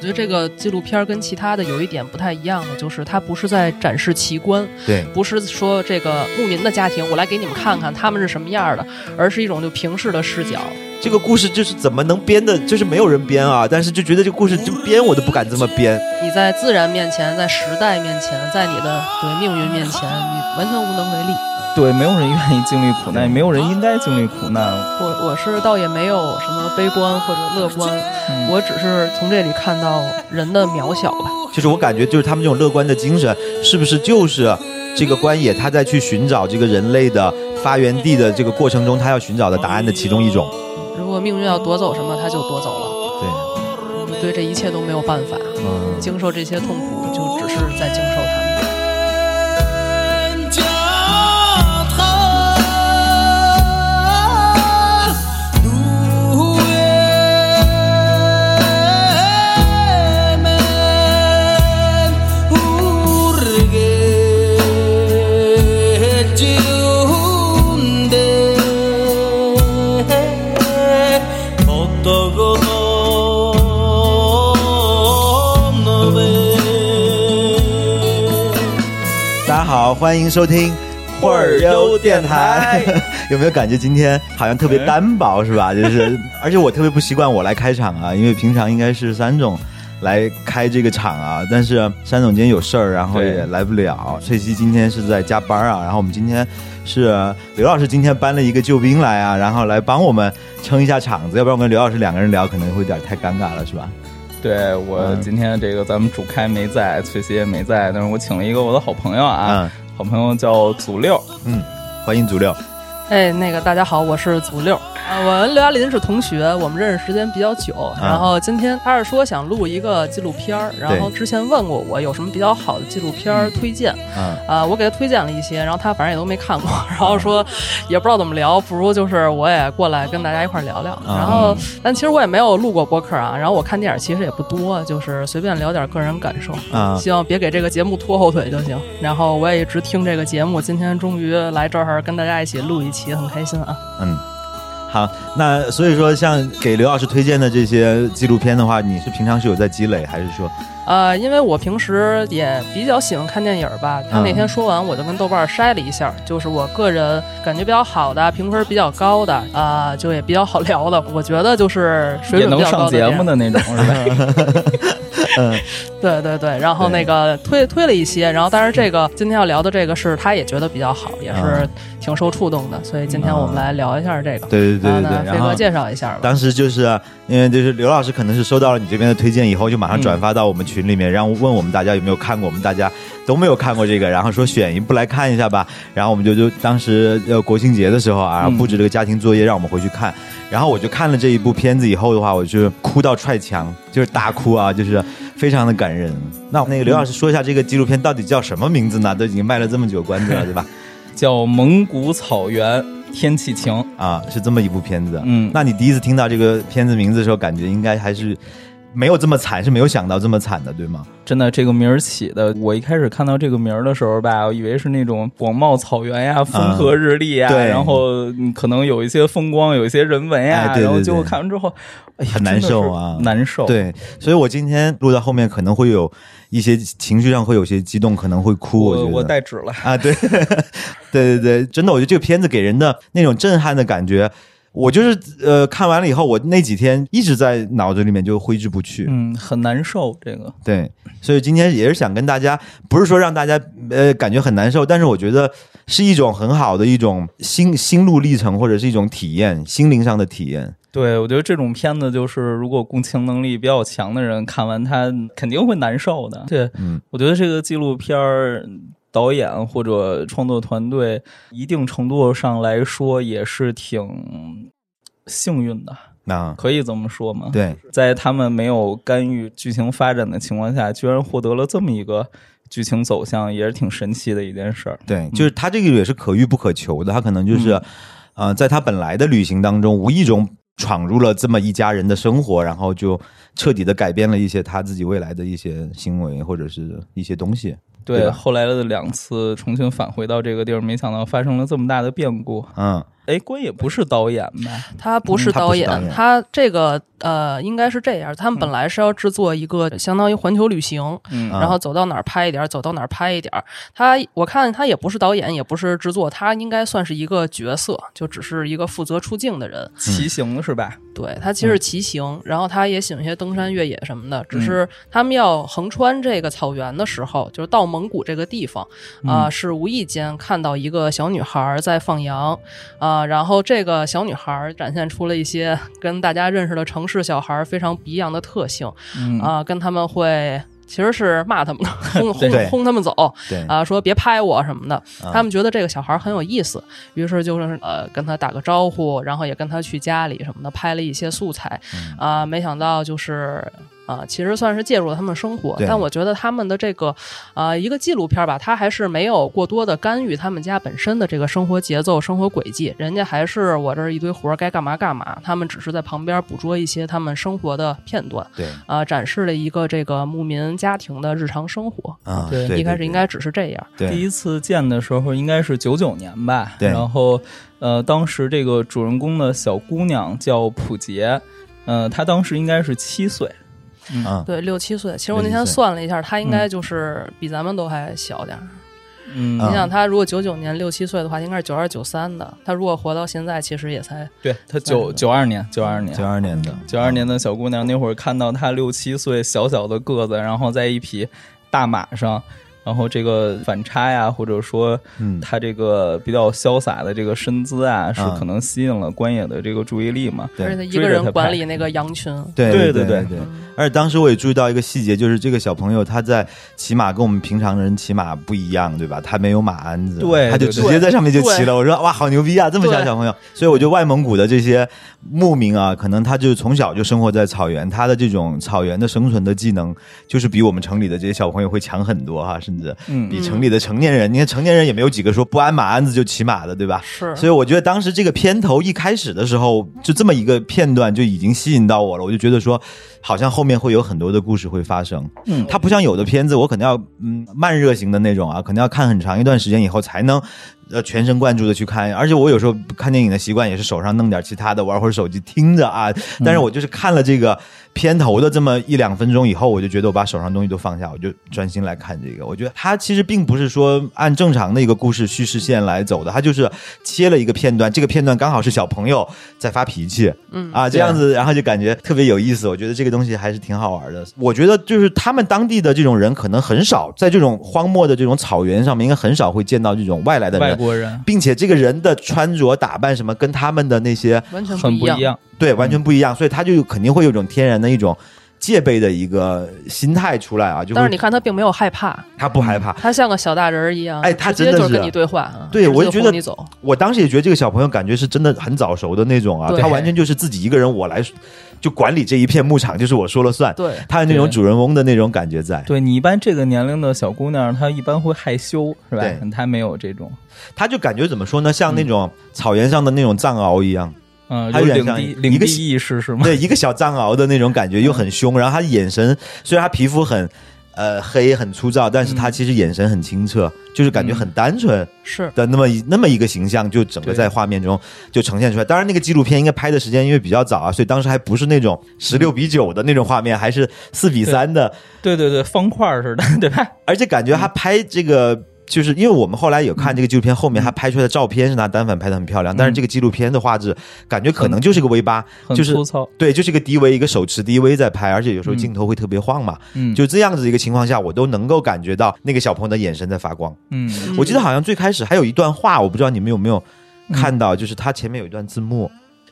我觉得这个纪录片跟其他的有一点不太一样的，就是它不是在展示奇观，对，不是说这个牧民的家庭，我来给你们看看他们是什么样的，而是一种就平视的视角。这个故事就是怎么能编的，就是没有人编啊，但是就觉得这个故事就编我都不敢这么编。你在自然面前，在时代面前，在你的对命运面前，你完全无能为力。对，没有人愿意经历苦难，也没有人应该经历苦难。我我是倒也没有什么悲观或者乐观，我只是从这里看到人的渺小吧。就是我感觉，就是他们这种乐观的精神，是不是就是这个关野他在去寻找这个人类的发源地的这个过程中，他要寻找的答案的其中一种？如果命运要夺走什么，他就夺走了。对，你对这一切都没有办法。嗯，经受这些痛苦，就只是在经受欢迎收听会儿优电台。有没有感觉今天好像特别单薄，是吧？就是，而且我特别不习惯我来开场啊，因为平常应该是三总来开这个场啊。但是三总今天有事儿，然后也来不了。翠西今天是在加班啊。然后我们今天是刘老师今天搬了一个救兵来啊，然后来帮我们撑一下场子。要不然我跟刘老师两个人聊可能会有点太尴尬了，是吧？对我今天这个咱们主开没在，翠西也没在，但是我请了一个我的好朋友啊。好朋友叫祖六，嗯，欢迎祖六。哎，那个大家好，我是祖六。我跟刘亚林是同学，我们认识时间比较久。然后今天他是说想录一个纪录片儿，然后之前问过我有什么比较好的纪录片儿推荐。啊，我给他推荐了一些，然后他反正也都没看过，然后说也不知道怎么聊，不如就是我也过来跟大家一块儿聊聊。然后，但其实我也没有录过播客啊。然后我看电影其实也不多，就是随便聊点个人感受。啊，希望别给这个节目拖后腿就行。然后我也一直听这个节目，今天终于来这儿跟大家一起录一期，很开心啊。嗯。好，那所以说，像给刘老师推荐的这些纪录片的话，你是平常是有在积累，还是说？呃，因为我平时也比较喜欢看电影吧。他那天说完，我就跟豆瓣筛了一下，就是我个人感觉比较好的、评分比较高的啊，就也比较好聊的。我觉得就是水准比较高的。也能上节目的那种，是吧？嗯，对对对。然后那个推推了一些，然后但是这个今天要聊的这个是他也觉得比较好，也是挺受触动的，所以今天我们来聊一下这个。对对对对对。飞哥介绍一下吧。当时就是因为就是刘老师可能是收到了你这边的推荐以后，就马上转发到我们群。里面，然后问我们大家有没有看过，我们大家都没有看过这个，然后说选一部来看一下吧。然后我们就就当时呃国庆节的时候啊，布置这个家庭作业，让我们回去看。然后我就看了这一部片子以后的话，我就哭到踹墙，就是大哭啊，就是非常的感人。那那个刘老师说一下这个纪录片到底叫什么名字呢？都已经卖了这么久关子了，对吧？叫《蒙古草原天气晴》啊，是这么一部片子。嗯，那你第一次听到这个片子名字的时候，感觉应该还是。没有这么惨，是没有想到这么惨的，对吗？真的，这个名儿起的，我一开始看到这个名儿的时候吧，我以为是那种广袤草原呀，风和日丽呀，然后可能有一些风光，有一些人文呀，然后结果看完之后，很难受啊，难受。对，所以我今天录到后面可能会有一些情绪上会有些激动，可能会哭。我我带纸了啊，对，对对对，真的，我觉得这个片子给人的那种震撼的感觉。我就是呃，看完了以后，我那几天一直在脑子里面就挥之不去，嗯，很难受。这个对，所以今天也是想跟大家，不是说让大家呃感觉很难受，但是我觉得是一种很好的一种心心路历程，或者是一种体验，心灵上的体验。对，我觉得这种片子就是，如果共情能力比较强的人看完，他肯定会难受的。对，嗯，我觉得这个纪录片儿。导演或者创作团队，一定程度上来说也是挺幸运的，那可以这么说吗？对，在他们没有干预剧情发展的情况下，居然获得了这么一个剧情走向，也是挺神奇的一件事儿。对，就是他这个也是可遇不可求的，他可能就是，呃，在他本来的旅行当中，无意中闯入了这么一家人的生活，然后就彻底的改变了一些他自己未来的一些行为或者是一些东西。对，后来的两次重新返回到这个地儿，没想到发生了这么大的变故。嗯。哎，关也不是导演吧？他不是导演，他这个呃，应该是这样。他们本来是要制作一个相当于环球旅行，然后走到哪儿拍一点，走到哪儿拍一点。他我看他也不是导演，也不是制作，他应该算是一个角色，就只是一个负责出镜的人。骑行是吧？对他其实骑行，然后他也喜欢一些登山越野什么的。只是他们要横穿这个草原的时候，就是到蒙古这个地方啊，是无意间看到一个小女孩在放羊啊。然后这个小女孩展现出了一些 跟大家认识的城市小孩非常不一样的特性，啊，跟他们会其实是骂他们，轰轰轰他们走，啊，说别拍我什么的。他们觉得这个小孩很有意思，于是就是呃跟他打个招呼，然后也跟他去家里什么的拍了一些素材，啊，没想到就是。啊，其实算是介入了他们生活，但我觉得他们的这个，呃，一个纪录片吧，它还是没有过多的干预他们家本身的这个生活节奏、生活轨迹。人家还是我这儿一堆活儿该干嘛干嘛，他们只是在旁边捕捉一些他们生活的片段，对，啊，展示了一个这个牧民家庭的日常生活。啊，对，一开始应该只是这样。第一次见的时候应该是九九年吧，然后，呃，当时这个主人公的小姑娘叫普杰，呃，她当时应该是七岁。嗯，对，六七岁。其实我那天算了一下，他应该就是比咱们都还小点儿。嗯，你想他如果九九年六七岁的话，应该是九二九三的。他如果活到现在，其实也才对他九九二年，九二年，九二年的，九二年的小姑娘，那会儿看到他六七岁小小的个子，然后在一匹大马上。然后这个反差呀，或者说，他这个比较潇洒的这个身姿啊，是可能吸引了关野的这个注意力嘛？而且他一个人管理那个羊群，对对对对对。而且当时我也注意到一个细节，就是这个小朋友他在骑马跟我们平常人骑马不一样，对吧？他没有马鞍子，对，他就直接在上面就骑了。我说哇，好牛逼啊！这么小小朋友，所以我觉得外蒙古的这些牧民啊，可能他就从小就生活在草原，他的这种草原的生存的技能，就是比我们城里的这些小朋友会强很多哈，甚至比。城里的成年人，你看成年人也没有几个说不安马鞍子就骑马的，对吧？是，所以我觉得当时这个片头一开始的时候，就这么一个片段就已经吸引到我了，我就觉得说，好像后面会有很多的故事会发生。嗯，它不像有的片子，我可能要嗯慢热型的那种啊，可能要看很长一段时间以后才能。呃，全神贯注的去看，而且我有时候看电影的习惯也是手上弄点其他的，玩会儿手机听着啊。但是我就是看了这个片头的这么一两分钟以后，我就觉得我把手上东西都放下，我就专心来看这个。我觉得它其实并不是说按正常的一个故事叙事线来走的，它就是切了一个片段，这个片段刚好是小朋友在发脾气，嗯啊这样子，然后就感觉特别有意思。我觉得这个东西还是挺好玩的。我觉得就是他们当地的这种人可能很少在这种荒漠的这种草原上面，应该很少会见到这种外来的人。国人，并且这个人的穿着打扮什么，跟他们的那些完全很不一样，对，完全不一样，所以他就肯定会有种天然的一种戒备的一个心态出来啊。就但是你看他并没有害怕，他不害怕，他像个小大人一样，哎，他真的就是跟你对话。对，我就觉得你走，我当时也觉得这个小朋友感觉是真的很早熟的那种啊，他完全就是自己一个人，我来。就管理这一片牧场，就是我说了算。对，他有那种主人翁的那种感觉在。对你一般这个年龄的小姑娘，她一般会害羞，是吧？她没有这种，她就感觉怎么说呢？像那种草原上的那种藏獒一样，嗯，有点像领地意识是吗？对，一个小藏獒的那种感觉，又很凶。然后他眼神，虽然他皮肤很。呃，黑很粗糙，但是他其实眼神很清澈，就是感觉很单纯，是的那么那么一个形象，就整个在画面中就呈现出来。当然，那个纪录片应该拍的时间因为比较早啊，所以当时还不是那种十六比九的那种画面，还是四比三的，对对对，方块似的，对吧？而且感觉他拍这个。就是因为我们后来有看这个纪录片，后面他拍出来的照片是拿单反拍的很漂亮，但是这个纪录片的画质感觉可能就是个 V 八，就是粗糙，对，就是个 DV 一个手持 DV 在拍，而且有时候镜头会特别晃嘛，嗯，就这样子一个情况下，我都能够感觉到那个小朋友的眼神在发光，嗯，我记得好像最开始还有一段话，我不知道你们有没有看到，就是他前面有一段字幕。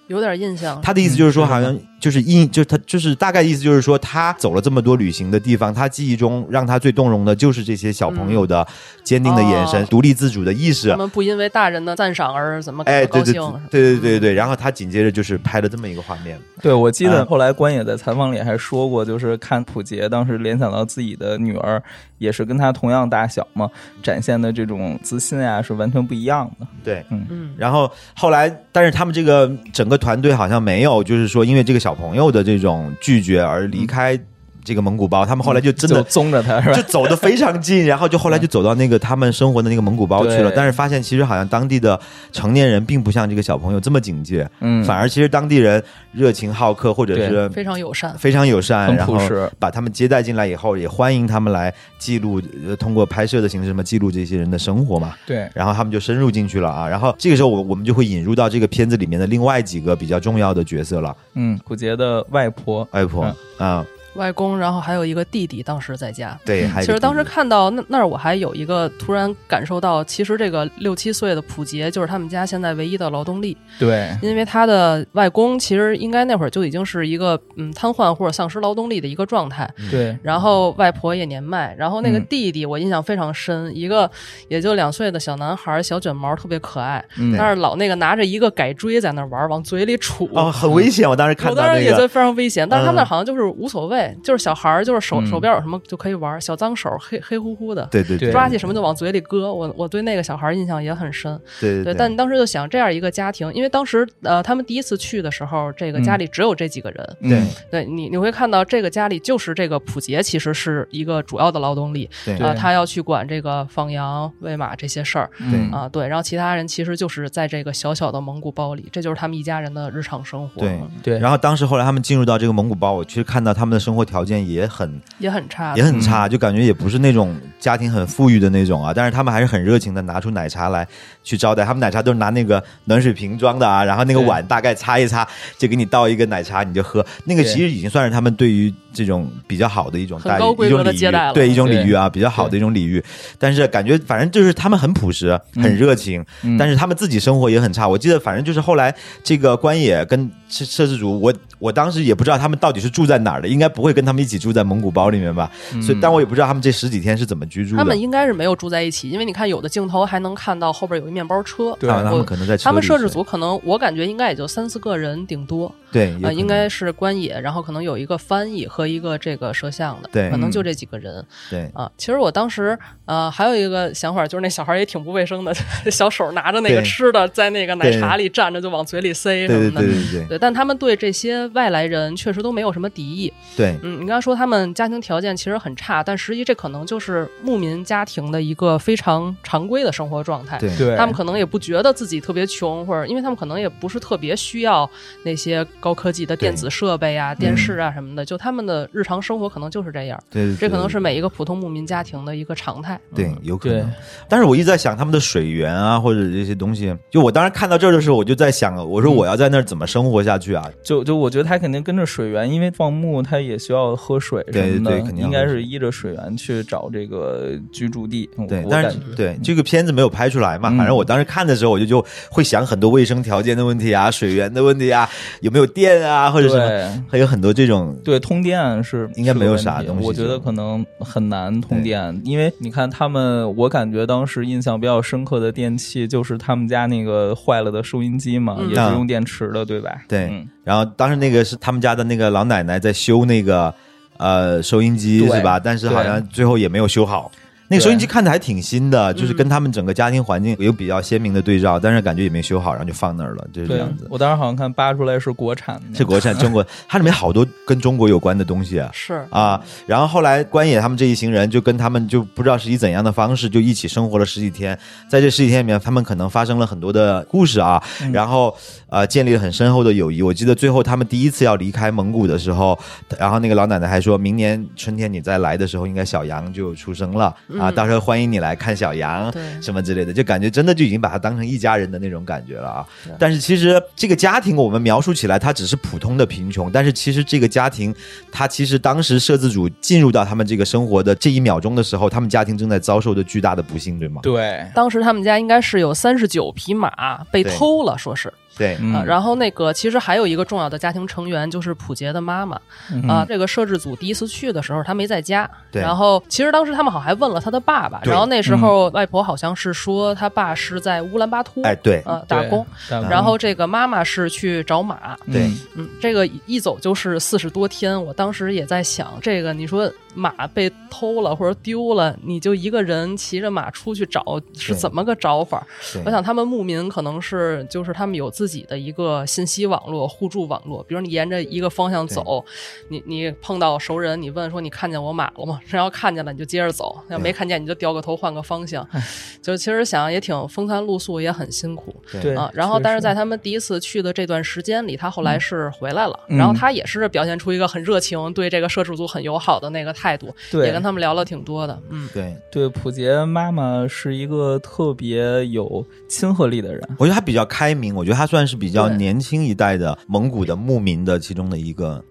有点印象，他的意思就是说，好像就是印，就是他就是大概意思就是说，他走了这么多旅行的地方，他记忆中让他最动容的就是这些小朋友的坚定的眼神、独立自主的意识。他们不因为大人的赞赏而怎么哎，高兴？对对对对对。然后他紧接着就是拍了这么一个画面。对，我记得后来关野在采访里还说过，就是看普杰当时联想到自己的女儿也是跟他同样大小嘛，展现的这种自信啊是完全不一样的。对，嗯嗯。然后后来，但是他们这个整个。团队好像没有，就是说因为这个小朋友的这种拒绝而离开这个蒙古包，他们后来就真的宗着他，是吧？就走的非常近，然后就后来就走到那个他们生活的那个蒙古包去了。但是发现其实好像当地的成年人并不像这个小朋友这么警戒，嗯，反而其实当地人热情好客，或者是非常友善，非常友善，然后把他们接待进来以后，也欢迎他们来记录，通过拍摄的形式嘛，记录这些人的生活嘛。对，然后他们就深入进去了啊。然后这个时候，我我们就会引入到这个片子里面的另外几个比较重要的角色了。嗯，古杰的外婆，外婆啊。外公，然后还有一个弟弟，当时在家。对，其实当时看到那那儿，我还有一个突然感受到，其实这个六七岁的普杰就是他们家现在唯一的劳动力。对，因为他的外公其实应该那会儿就已经是一个嗯瘫痪或者丧失劳动力的一个状态。对，然后外婆也年迈，然后那个弟弟我印象非常深，一个也就两岁的小男孩，小卷毛，特别可爱，但是老那个拿着一个改锥在那玩，往嘴里杵。哦，很危险！我当时看到那个，我当时也觉得非常危险，但是他们那好像就是无所谓。就是小孩儿，就是手手边有什么就可以玩，小脏手黑黑乎乎的，对对对，抓起什么就往嘴里搁。我我对那个小孩印象也很深，对对。但当时就想这样一个家庭，因为当时呃他们第一次去的时候，这个家里只有这几个人，对。对，你你会看到这个家里就是这个普杰其实是一个主要的劳动力，对。啊，他要去管这个放羊喂马这些事儿，对。啊对，然后其他人其实就是在这个小小的蒙古包里，这就是他们一家人的日常生活，对。对。然后当时后来他们进入到这个蒙古包，我去看到他们的生活条件也很。也很差，也很差，就感觉也不是那种家庭很富裕的那种啊。但是他们还是很热情的，拿出奶茶来去招待。他们奶茶都是拿那个暖水瓶装的啊，然后那个碗大概擦一擦，就给你倒一个奶茶，你就喝。那个其实已经算是他们对于这种比较好的一种待遇，一种礼遇，对一种礼遇啊，比较好的一种礼遇。但是感觉反正就是他们很朴实，很热情，但是他们自己生活也很差。我记得反正就是后来这个关野跟摄摄制组，我我当时也不知道他们到底是住在哪儿的，应该不会跟他们一起住在蒙古包里面吧？所以，但我也不知道他们这十几天是怎么居住的。他们应该是没有住在一起，因为你看有的镜头还能看到后边有一面包车。对，他们可能在他们摄制组可能我感觉应该也就三四个人顶多。对，呃，应该是关野，然后可能有一个翻译和一个这个摄像的，对，可能就这几个人。对啊，其实我当时呃还有一个想法，就是那小孩也挺不卫生的，小手拿着那个吃的在那个奶茶里蘸着就往嘴里塞什么的。对对对对。但他们对这些外来人确实都没有什么敌意。对，嗯，你刚才说他们家庭条件其实很差，但实际这可能就是牧民家庭的一个非常常规的生活状态。对，他们可能也不觉得自己特别穷，或者因为他们可能也不是特别需要那些高科技的电子设备啊、电视啊什么的，就他们的日常生活可能就是这样。对，这可能是每一个普通牧民家庭的一个常态。对，有可能。但是我一直在想他们的水源啊，或者这些东西。就我当时看到这儿的时候，我就在想，我说我要在那儿怎么生活下去啊？就就我觉得他肯定跟着水源，因为放牧他也需要喝水什么的，肯定应该是依着水源去找这个居住地。对，但是对这个片子没有拍出来嘛？反正我当时看的时候，我就就会想很多卫生条件的问题啊，水源的问题啊，有没有电啊，或者什么，还有很多这种。对，通电是应该没有啥东西。我觉得可能很难通电，因为你看他们，我感觉当时印象比较深刻的电器就是他们家那个坏了的收音机嘛，也是用电池的，对吧？对。然后当时那个是他们家的那个老奶奶在修那个呃收音机是吧？但是好像最后也没有修好。那个收音机看着还挺新的，就是跟他们整个家庭环境有比较鲜明的对照，但是感觉也没修好，然后就放那儿了，就是这样子。我当时好像看扒出来是国产的，是国产中国，它里面好多跟中国有关的东西啊。是啊，然后后来关野他们这一行人就跟他们就不知道是以怎样的方式就一起生活了十几天，在这十几天里面，他们可能发生了很多的故事啊，然后呃建立了很深厚的友谊。我记得最后他们第一次要离开蒙古的时候，然后那个老奶奶还说明年春天你再来的时候，应该小羊就出生了啊，到时候欢迎你。来看小羊，什么之类的，就感觉真的就已经把他当成一家人的那种感觉了啊！但是其实这个家庭，我们描述起来，它只是普通的贫穷，但是其实这个家庭，它其实当时摄制组进入到他们这个生活的这一秒钟的时候，他们家庭正在遭受着巨大的不幸，对吗？对，当时他们家应该是有三十九匹马被偷了，说是。对啊，然后那个其实还有一个重要的家庭成员就是普杰的妈妈啊。这个摄制组第一次去的时候，他没在家。对。然后其实当时他们好像还问了他的爸爸，然后那时候外婆好像是说他爸是在乌兰巴托，哎，对，呃，打工。然后这个妈妈是去找马。对，嗯，这个一走就是四十多天。我当时也在想，这个你说马被偷了或者丢了，你就一个人骑着马出去找，是怎么个找法？我想他们牧民可能是就是他们有自己的一个信息网络、互助网络。比如你沿着一个方向走，你你碰到熟人，你问说你看见我马了吗？然后看见了，你就接着走；要没看见，你就掉个头换个方向。就其实想也挺风餐露宿，也很辛苦。对啊，然后但是在他们第一次去的这段时间里，他后来是回来了，然后他也是表现出一个很热情，对这个摄制组很友好的那个态度，也跟他们聊了挺多的。嗯，对。对，普杰妈妈是一个特别有亲和力的人，我觉得他比较开明，我觉得他算是比较年轻一代的蒙古的牧民的其中的一个。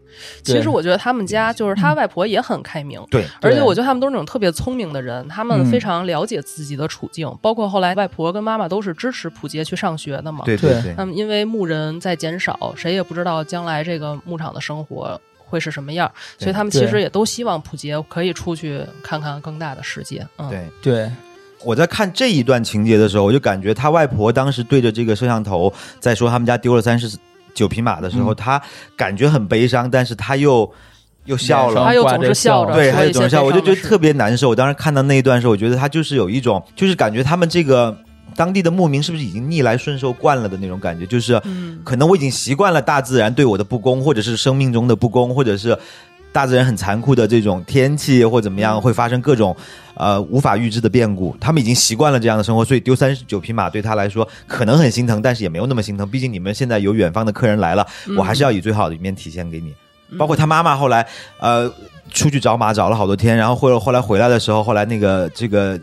其实我觉得他们家就是他外婆也很开明，对，而且我觉得他们都是那种特别聪明的人，他们非常了解自己的处境，包括后来外婆跟妈妈都是支持普杰去上学的嘛，对对对。他们因为牧人在减少，谁也不知道将来这个牧场的生活会是什么样，所以他们其实也都希望普杰可以出去看看更大的世界。嗯，对对。我在看这一段情节的时候，我就感觉他外婆当时对着这个摄像头在说他们家丢了三十。九匹马的时候，他感觉很悲伤，但是他又又笑了，他又总是笑着，对，他又总是笑，我就觉得特别难受。我当时看到那一段时候，我觉得他就是有一种，就是感觉他们这个当地的牧民是不是已经逆来顺受惯了的那种感觉，就是可能我已经习惯了大自然对我的不公，或者是生命中的不公，或者是。大自然很残酷的这种天气或怎么样，会发生各种呃无法预知的变故。他们已经习惯了这样的生活，所以丢三十九匹马对他来说可能很心疼，但是也没有那么心疼。毕竟你们现在有远方的客人来了，我还是要以最好的一面体现给你。包括他妈妈后来呃出去找马找了好多天，然后后后来回来的时候，后来那个这个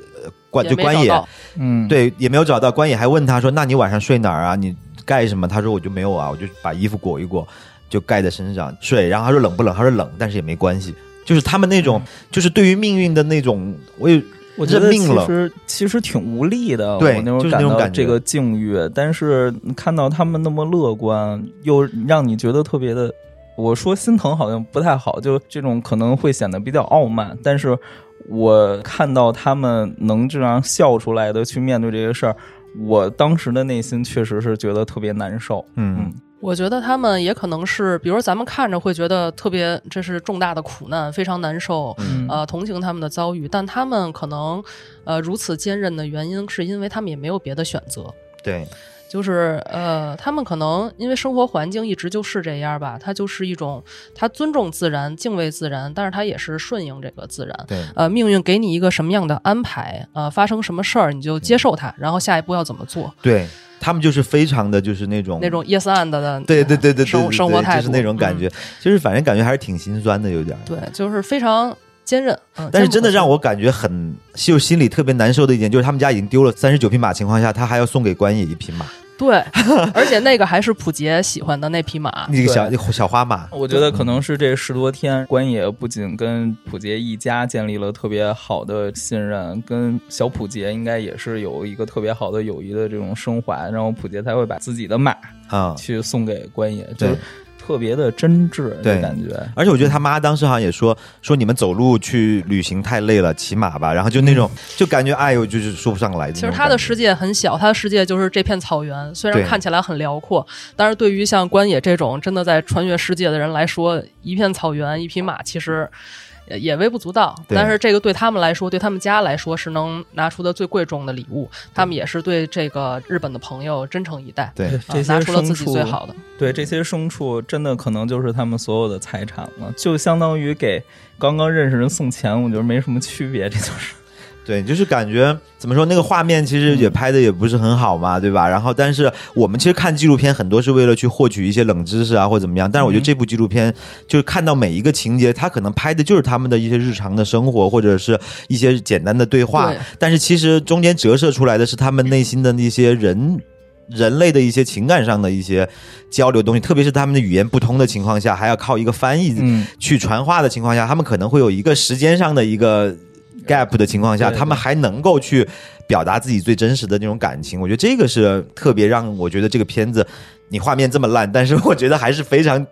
关就关野，嗯，对，也没有找到。关野还问他说：“那你晚上睡哪儿啊？你盖什么？”他说：“我就没有啊，我就把衣服裹一裹。”就盖在身上睡，然后他说冷不冷？他说冷，但是也没关系。就是他们那种，就是对于命运的那种，我也我认命了。其实其实挺无力的，对，就是那种感觉。这个境遇，但是看到他们那么乐观，又让你觉得特别的。我说心疼好像不太好，就这种可能会显得比较傲慢。但是我看到他们能这样笑出来的去面对这些事儿，我当时的内心确实是觉得特别难受。嗯。我觉得他们也可能是，比如咱们看着会觉得特别，这是重大的苦难，非常难受，嗯呃，同情他们的遭遇。但他们可能，呃，如此坚韧的原因，是因为他们也没有别的选择。对，就是呃，他们可能因为生活环境一直就是这样吧，他就是一种他尊重自然、敬畏自然，但是他也是顺应这个自然。对，呃，命运给你一个什么样的安排，呃，发生什么事儿你就接受它，然后下一步要怎么做？对。他们就是非常的就是那种那种 yes and 的，对对对对对，生生活态度就是那种感觉，就是反正感觉还是挺心酸的，有点。对，就是非常坚韧。但是真的让我感觉很就心里特别难受的一点，就是他们家已经丢了三十九匹马情况下，他还要送给关野一匹马。对，而且那个还是普杰喜欢的那匹马，那个小小花马。我觉得可能是这十多天，关野不仅跟普杰一家建立了特别好的信任，跟小普杰应该也是有一个特别好的友谊的这种升华，然后普杰才会把自己的马啊去送给关野。对。特别的真挚的感觉，而且我觉得他妈当时好像也说说你们走路去旅行太累了，骑马吧。然后就那种就感觉哎呦，就是说不上来。其实他的世界很小，他的世界就是这片草原，虽然看起来很辽阔，但是对于像关野这种真的在穿越世界的人来说，一片草原，一匹马，其实。也微不足道，但是这个对他们来说，对他们家来说是能拿出的最贵重的礼物。他们也是对这个日本的朋友真诚以待，对，拿出了自己最好的。对这些牲畜，真的可能就是他们所有的财产了，就相当于给刚刚认识人送钱，我觉得没什么区别，这就是。对，就是感觉怎么说，那个画面其实也拍的也不是很好嘛，对吧？然后，但是我们其实看纪录片很多是为了去获取一些冷知识啊，或者怎么样。但是我觉得这部纪录片就是看到每一个情节，它可能拍的就是他们的一些日常的生活，或者是一些简单的对话。但是其实中间折射出来的是他们内心的那些人人类的一些情感上的一些交流东西，特别是他们的语言不通的情况下，还要靠一个翻译去传话的情况下，他们可能会有一个时间上的一个。Gap 的情况下，他们还能够去表达自己最真实的那种感情，我觉得这个是特别让我觉得这个片子，你画面这么烂，但是我觉得还是非常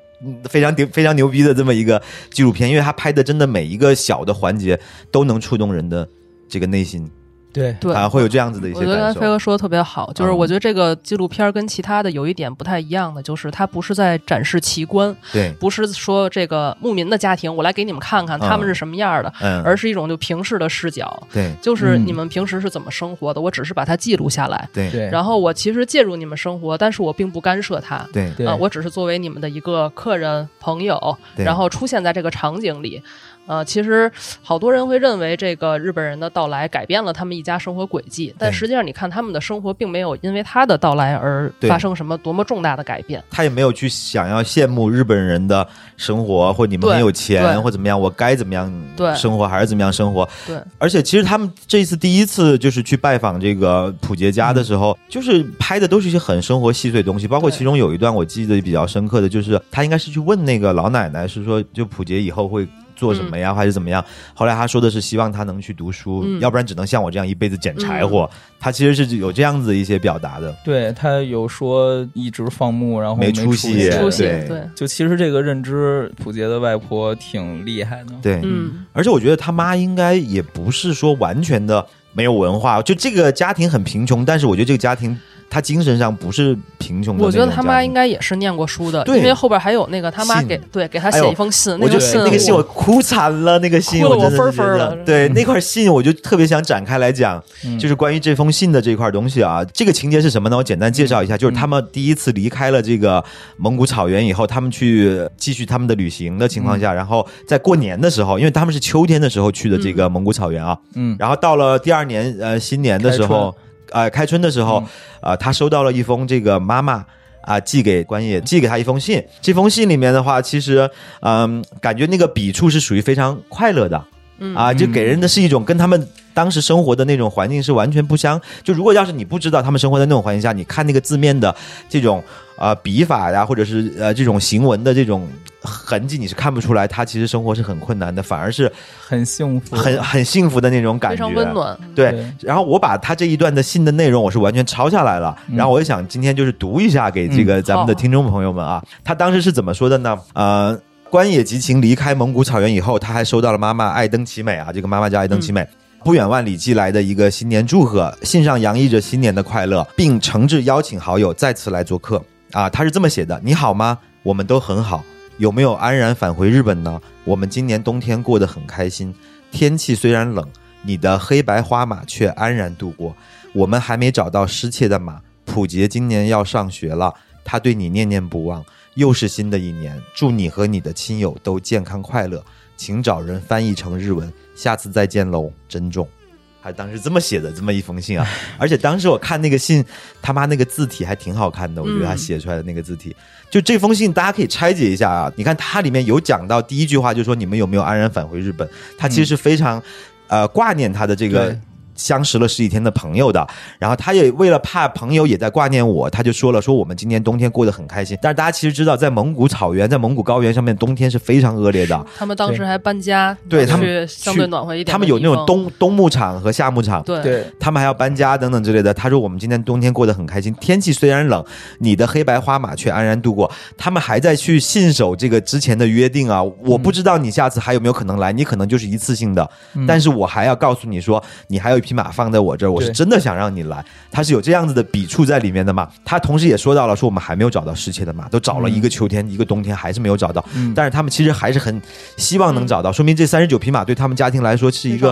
非常牛非常牛逼的这么一个纪录片，因为他拍的真的每一个小的环节都能触动人的这个内心。对。对。啊，会有这样子的一些我觉得刚。才飞哥说的特别好，就是嗯。我觉得这个纪录片跟其他的有一点不太一样的，就是它不是在展示奇观，对，不是说这个牧民的家庭，我来给你们看看他们是什么样的，嗯，而是一种就平视的视角，对。就是嗯你们平时是怎么生活的，我只是把它记录下来，对。对，然后我其实介入你们生活，但是我并不干涉它。对。对呃，我只是作为你们的一个客人、朋友，对。然后出现在这个场景里。呃，其实好多人会认为这个日本人的到来改变了他们一家生活轨迹，但实际上你看他们的生活并没有因为他的到来而发生什么多么重大的改变。他也没有去想要羡慕日本人的生活，或你们对很有钱，或怎么样，我该怎么样对生活，还是怎么样生活。对，而且其实他们这一次第一次就是去拜访这个普杰家的时候，就是拍的都是一些很生活细碎的东西，包括其中有一段我记得比较深刻的就是他应该是去问那个老奶奶，是说就普杰以后会。做什么呀，还是怎么样？后来他说的是希望他能去读书，嗯。要不然只能像我这样一辈子捡柴火。他其实是有这样子一些表达的，对他有说一直放牧，然后没出出息出息对。对，就其实这个认知，普杰的外婆挺厉害的。对，嗯，而且我觉得他妈应该也不是说完全的没有文化，就这个家庭很贫穷，但是我觉得这个家庭他精神上不是贫穷的我觉得他妈应该也是念过书的，对。因为后边还有那个他妈给对给他写一封信，我就个信那个信我哭惨了，那个信哭得我真的是觉得分分了对那块信，我就特别想展开来讲，嗯。就是关于这封信的这块东西啊。这个情节是什么呢？我简单介绍一下，就是他们第一次离开了这个蒙古草原以后，他们去继续他们的旅行的情况下，然后在过年的时候，因为他们是秋天的时候去的这个蒙古草原啊，嗯，然后到了第二年呃新年的时候，呃开春的时候，呃他收到了一封这个妈妈。啊，寄给关野，寄给他一封信。这封信里面的话，其实，嗯，感觉那个笔触是属于非常快乐的，嗯啊，就给人的是一种跟他们当时生活的那种环境是完全不相。就如果要是你不知道他们生活在那种环境下，你看那个字面的这种呃笔法呀，或者是呃这种行文的这种痕迹，你是看不出来他其实生活是很困难的，反而是很幸福，很很幸福的那种感觉，非常温暖。对对，然后我把他这一段的信的内容我是完全抄下来了，嗯然后我就想今天就是读一下给这个咱们的听众朋友们啊，他当时是怎么说的呢？呃，关野吉晴离开蒙古草原以后，他还收到了妈妈爱登奇美啊，这个妈妈叫爱登奇美。不远万里寄来的一个新年祝贺，信上洋溢着新年的快乐，并诚挚邀请好友再次来做客。啊，他是这么写的：你好吗？我们都很好。有没有安然返回日本呢？我们今年冬天过得很开心，天气虽然冷，你的黑白花马却安然度过。我们还没找到失窃的马。普杰今年要上学了，他对你念念不忘。又是新的一年，祝你和你的亲友都健康快乐。请找人翻译成日文。下次再见喽，珍重。他当时这么写的这么一封信啊，而且当时我看那个信，他妈那个字体还挺好看的，我觉得他写出来的那个字体，就这封信大家可以拆解一下啊。你看它里面有讲到第一句话，就说你们有没有安然返回日本？他其实是非常、呃挂念他的这个对。相识了十几天的朋友的，然后他也为了怕朋友也在挂念我，他就说了说我们今年冬天过得很开心。但是大家其实知道，在蒙古草原，在蒙古高原上面，冬天是非常恶劣的。他们当时还搬家，对他们去相对暖和一点。他们有那种冬冬牧场和夏牧场，对对，他们还要搬家等等之类的。他说我们今年冬天过得很开心，天气虽然冷，你的黑白花马却安然度过。他们还在去信守这个之前的约定啊！我不知道你下次还有没有可能来，你可能就是一次性的，但是我还要告诉你说，你还有一匹马放在我这儿，我是真的想让你来。他是有这样子的笔触在里面的嘛？他同时也说到了，说我们还没有找到失窃的马，都找了一个秋天、一个冬天，还是没有找到。嗯但是他们其实还是很希望能找到，说明这三十九匹马对他们家庭来说是一个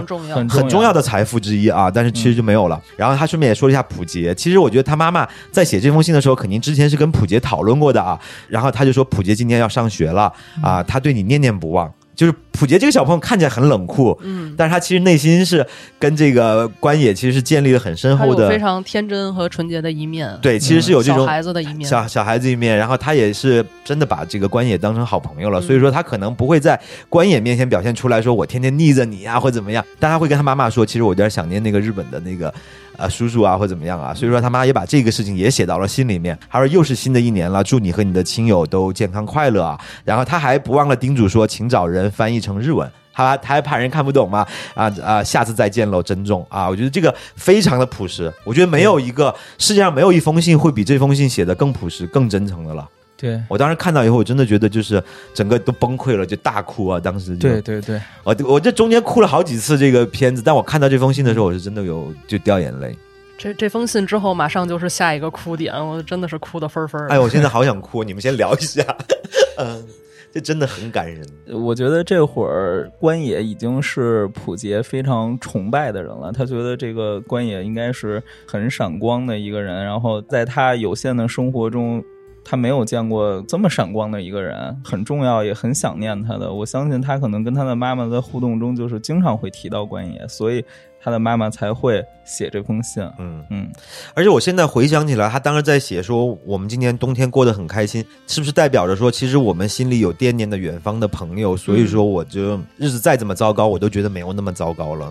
很重要的财富之一啊，但是其实就没有了。然后他顺便也说了一下普杰，其实我觉得他妈妈在写这封信的时候，肯定之前是跟普杰讨论过的啊。然后他就说普杰今天要上学了啊，他对你念念不忘。就是普杰这个小朋友看起来很冷酷，嗯，但是他其实内心是跟这个关野其实是建立了很深厚的非常天真和纯洁的一面，对，其实是有这种小孩子的一面。小小孩子一面，然后他也是真的把这个关野当成好朋友了，嗯。所以说他可能不会在关野面前表现出来说我天天腻着你啊或怎么样，但他会跟他妈妈说，其实我有点想念那个日本的那个呃叔叔啊或怎么样啊，所以说他妈也把这个事情也写到了信里面。他说又是新的一年了，祝你和你的亲友都健康快乐啊，然后他还不忘了叮嘱说，请找人翻译成日文。他他还怕人看不懂嘛？啊啊！下次再见喽，珍重啊！我觉得这个非常的朴实，我觉得没有一个世界上没有一封信会比这封信写的更朴实、更真诚的了。对我当时看到以后，我真的觉得就是整个都崩溃了，就大哭啊！当时就对对对，我我这中间哭了好几次这个片子，但我看到这封信的时候，我是真的有就掉眼泪。这这封信之后，马上就是下一个哭点，我真的是哭的分分。哎，我现在好想哭，你们先聊一下。嗯。这真的很感人。我觉得这会儿关野已经是普杰非常崇拜的人了，他觉得这个关野应该是很闪光的一个人，然后在他有限的生活中，他没有见过这么闪光的一个人，很重要，也很想念他的。我相信他可能跟他的妈妈在互动中，就是经常会提到关爷，所以。他的妈妈才会写这封信，嗯嗯，而且我现在回想起来，他当时在写说我们今年冬天过得很开心，是不是代表着说其实我们心里有惦念的远方的朋友？所以说，我就日子再怎么糟糕，我都觉得没有那么糟糕了。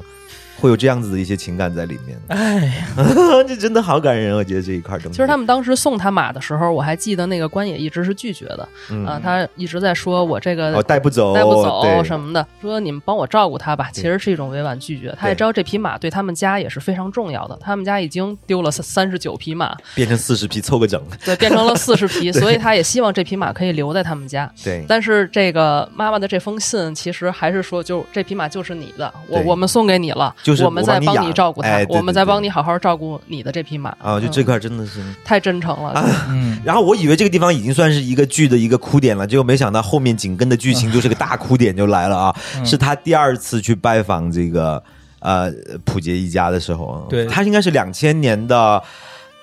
会有这样子的一些情感在里面，哎，这真的好感人。我觉得这一块东西。其实他们当时送他马的时候，我还记得那个关野一直是拒绝的，啊，他一直在说我这个带不走，带不走什么的，说你们帮我照顾他吧。其实是一种委婉拒绝。他也知道这匹马对他们家也是非常重要的，他们家已经丢了三三十九匹马，变成四十匹凑个整，对，变成了四十匹，所以他也希望这匹马可以留在他们家。对，但是这个妈妈的这封信其实还是说，就这匹马就是你的，我我们送给你了，就是我们在帮你。照顾他，我们在帮你好好照顾你的这匹马啊！就这块真的是太真诚了。嗯，然后我以为这个地方已经算是一个剧的一个哭点了，结果没想到后面紧跟的剧情就是个大哭点就来了啊！是他第二次去拜访这个呃普杰一家的时候，对他应该是两千年的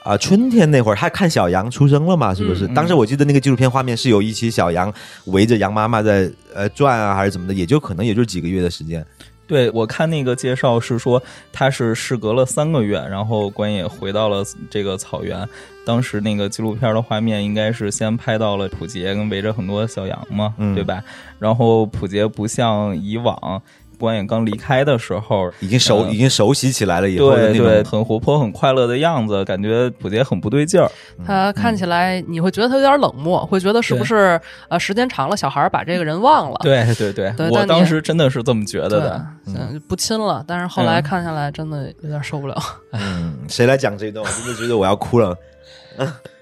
啊春天那会儿，他看小羊出生了嘛？是不是？当时我记得那个纪录片画面是有一起小羊围着羊妈妈在呃转啊，还是怎么的？也就可能也就几个月的时间。对，我看那个介绍是说，他是事隔了三个月，然后关野回到了这个草原。当时那个纪录片的画面应该是先拍到了普杰跟围着很多小羊嘛，对吧？然后普杰不像以往。关野刚离开的时候，已经熟，已经熟悉起来了。以后对对，很活泼、很快乐的样子，感觉普杰很不对劲儿。他看起来，你会觉得他有点冷漠，会觉得是不是呃，时间长了，小孩把这个人忘了？对对对，我当时真的是这么觉得的。嗯，不亲了。但是后来看下来，真的有点受不了。嗯，谁来讲这段？我真的觉得我要哭了。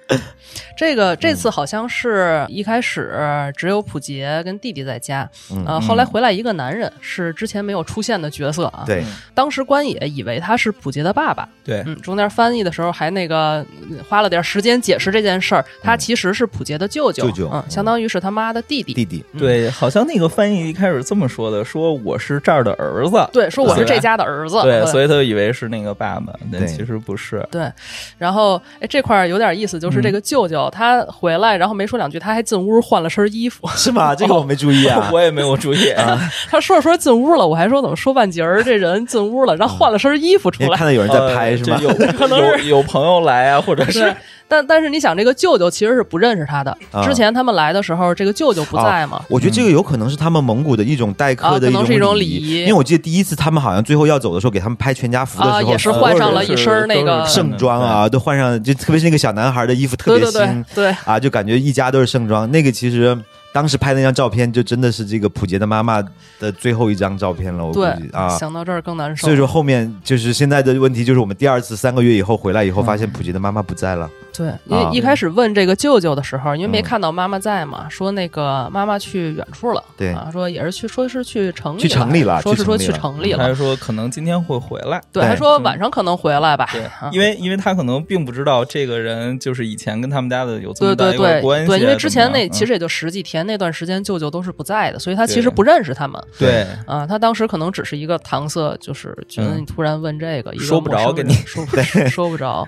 这个这次好像是一开始只有普杰跟弟弟在家，呃，后来回来一个男人，是之前没有出现的角色啊。对，当时关野以为他是普杰的爸爸。对，嗯，中间翻译的时候还那个花了点时间解释这件事儿，他其实是普杰的舅舅，舅舅，嗯，相当于是他妈的弟弟。弟弟，对，好像那个翻译一开始这么说的，说我是这儿的儿子，对，说我是这家的儿子，对，所以他就以为是那个爸爸，但其实不是。对，然后哎，这块有点意思，就是这个舅舅他回来。然后没说两句，他还进屋换了身衣服，是吗？这个我没注意啊，我也没有注意。他说着说着进屋了，我还说怎么说半截儿，这人进屋了，然后换了身衣服出来。看到有人在拍是吗？有可能是有朋友来啊，或者是。但但是你想，这个舅舅其实是不认识他的。之前他们来的时候，这个舅舅不在嘛？我觉得这个有可能是他们蒙古的一种待客的一种礼仪。因为我记得第一次他们好像最后要走的时候，给他们拍全家福的时候，也是换上了一身那个盛装啊，都换上，就特别是那个小男孩的衣服特别新，对啊，就感觉一家都是盛装。那个其实。当时拍那张照片，就真的是这个普杰的妈妈的最后一张照片了。我估计啊，想到这儿更难受。所以说后面就是现在的问题，就是我们第二次三个月以后回来以后，发现普杰的妈妈不在了。对，因为一开始问这个舅舅的时候，因为没看到妈妈在嘛，说那个妈妈去远处了。对啊，说也是去，说是去城里，去城里了，说是说去城里了。还说可能今天会回来。对，还说晚上可能回来吧。对，因为因为他可能并不知道这个人就是以前跟他们家的有这么大一个关系。对，因为之前那其实也就十几天，那段时间舅舅都是不在的，所以他其实不认识他们。对啊，他当时可能只是一个搪塞，就是觉得你突然问这个，说不着跟你说说不着。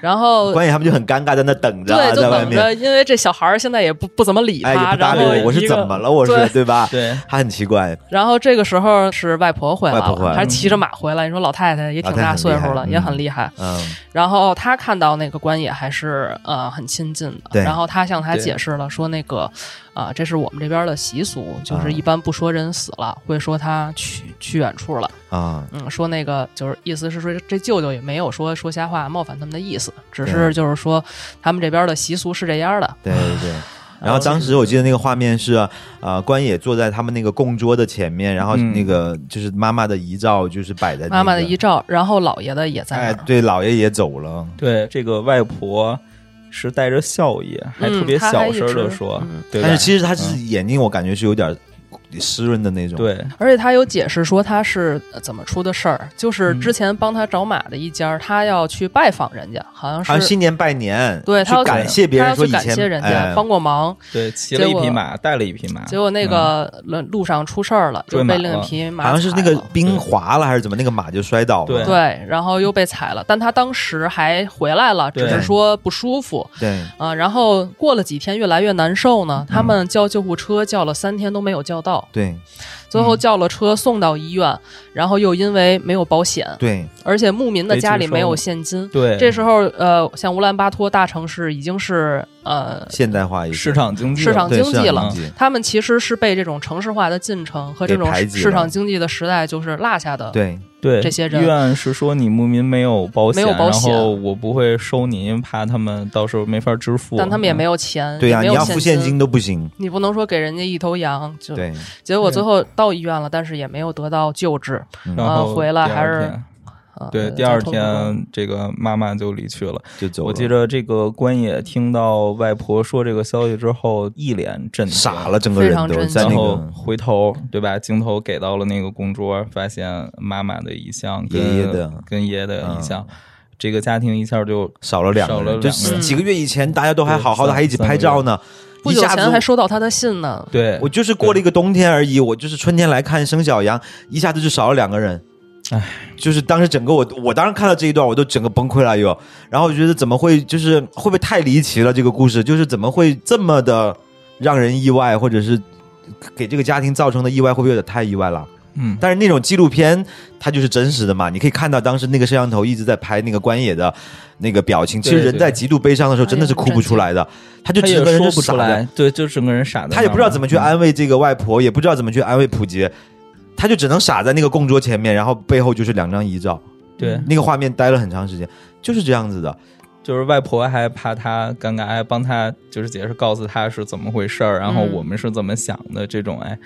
然后关系他们就很尴尬，在那等着。对，就等着，因为这小孩现在也不不怎么理他，然后我是怎么了？我是对吧？对，他很奇怪。然后这个时候是外婆回来了，还骑着马回来。你说老太太也挺大岁数了，也很厉害。嗯。然后他看到那个关野还是呃很亲近的。然后他向他解释了，说那个啊，这是我们这边的习俗，就是一般不说人死了，会说他去去远处了啊。嗯，说那个就是意思是说这舅舅也没有说说瞎话冒犯他们的意思，只是就是说他们这。边的习俗是这样的，对对 对。然后当时我记得那个画面是，呃，关野坐在他们那个供桌的前面，然后那个就是妈妈的遗照就是摆在妈妈的遗照，然后姥爷的也在。哎，对，姥爷也走了。对，这个外婆是带着笑意，还特别小声的说，但是其实他是眼睛，我感觉是有点。湿润的那种，对，而且他有解释说他是怎么出的事儿，就是之前帮他找马的一家，他要去拜访人家，好像是新年拜年，对他要感谢别人，说感谢人家帮过忙，对，骑了一匹马，带了一匹马，结果那个路上出事儿了，就被另一匹马，好像是那个冰滑了还是怎么，那个马就摔倒了，对，然后又被踩了，但他当时还回来了，只是说不舒服，对。啊，然后过了几天越来越难受呢，他们叫救护车叫了三天都没有叫到，对。最后叫了车送到医院，然后又因为没有保险，对，而且牧民的家里没有现金，对，这时候呃，像乌兰巴托大城市已经是呃现代化市场经济市场经济了，他们其实是被这种城市化的进程和这种市场经济的时代就是落下的，对。对，这些人。医院是说你牧民没有保险，然后我不会收你，因为怕他们到时候没法支付。但他们也没有钱，对呀，你要付现金。都不行。你不能说给人家一头羊就。对。结果最后到医院了，但是也没有得到救治，然后回来还是。对，第二天这个妈妈就离去了，就走了。我记得这个关野听到外婆说这个消息之后，一脸震傻了，整个人都在然后回头，对吧？镜头给到了那个供桌，发现妈妈的遗像，爷爷的跟爷爷的遗像，这个家庭一下就少了两个人。就几个月以前大家都还好好的，还一起拍照呢，不久前还收到他的信呢。对我就是过了一个冬天而已，我就是春天来看生小羊，一下子就少了两个人。唉，就是当时整个我，我当时看到这一段，我都整个崩溃了又。然后我觉得怎么会，就是会不会太离奇了？这个故事就是怎么会这么的让人意外，或者是给这个家庭造成的意外，会不会有点太意外了？嗯。但是那种纪录片它就是真实的嘛，你可以看到当时那个摄像头一直在拍那个关野的那个表情。其实人在极度悲伤的时候真的是哭不出来的，他就整个人说不出来，对，就整个人傻的。他也不知道怎么去安慰这个外婆，也不知道怎么去安慰普杰。他就只能傻在那个供桌前面，然后背后就是两张遗照，对，那个画面待了很长时间，就是这样子的。就是外婆还怕他尴尬，还帮他就是解释，告诉他是怎么回事儿，然后我们是怎么想的，这种哎，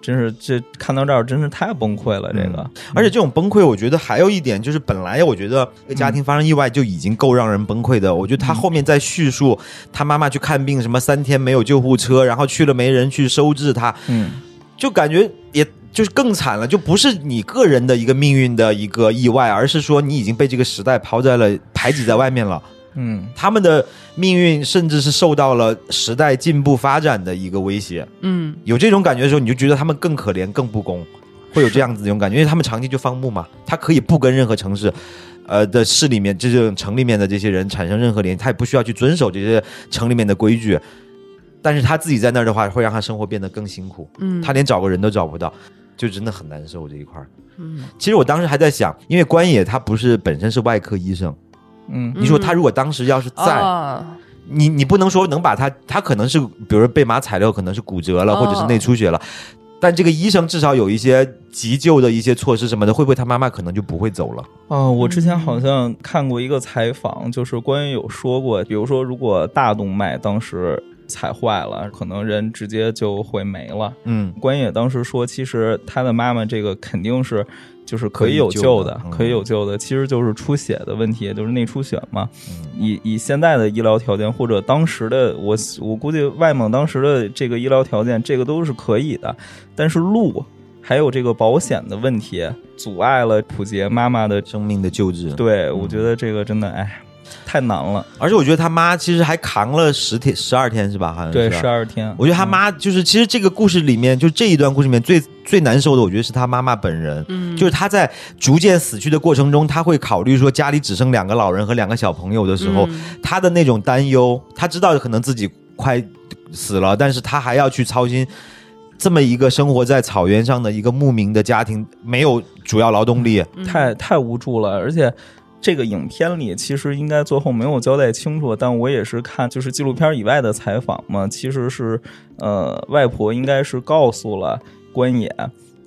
真是这看到这儿真是太崩溃了。这个，而且这种崩溃，我觉得还有一点就是，本来我觉得一个家庭发生意外就已经够让人崩溃的，我觉得他后面在叙述他妈妈去看病，什么三天没有救护车，然后去了没人去收治他，嗯，就感觉也。就是更惨了，就不是你个人的一个命运的一个意外，而是说你已经被这个时代抛在了排挤在外面了。嗯，他们的命运甚至是受到了时代进步发展的一个威胁。嗯，有这种感觉的时候，你就觉得他们更可怜、更不公，会有这样子一种感觉，因为他们长期就放牧嘛，他可以不跟任何城市，呃的市里面这种城里面的这些人产生任何联系，他也不需要去遵守这些城里面的规矩。但是他自己在那儿的话，会让他生活变得更辛苦。嗯，他连找个人都找不到，就真的很难受这一块儿。嗯，其实我当时还在想，因为关野他不是本身是外科医生，嗯，你说他如果当时要是在，你你不能说能把他，他可能是比如说被马踩了，可能是骨折了，或者是内出血了，但这个医生至少有一些急救的一些措施什么的，会不会他妈妈可能就不会走了？啊，我之前好像看过一个采访，就是关于有说过，比如说如果大动脉当时。踩坏了，可能人直接就会没了。嗯，关于也当时说，其实他的妈妈这个肯定是就是可以有救的，可以有救的，其实就是出血的问题，就是内出血嘛。以以现在的医疗条件，或者当时的我我估计外蒙当时的这个医疗条件，这个都是可以的。但是路还有这个保险的问题，阻碍了普杰妈妈的生命的救治。对，我觉得这个真的哎。太难了，而且我觉得他妈其实还扛了十天、十二天是吧？好像对，十二天。我觉得他妈就是，其实这个故事里面，就这一段故事里面最最难受的，我觉得是他妈妈本人。嗯，就是他在逐渐死去的过程中，他会考虑说家里只剩两个老人和两个小朋友的时候，他的那种担忧。他知道可能自己快死了，但是他还要去操心这么一个生活在草原上的一个牧民的家庭，没有主要劳动力，太太无助了，而且。这个影片里其实应该最后没有交代清楚，但我也是看就是纪录片以外的采访嘛，其实是呃外婆应该是告诉了关野，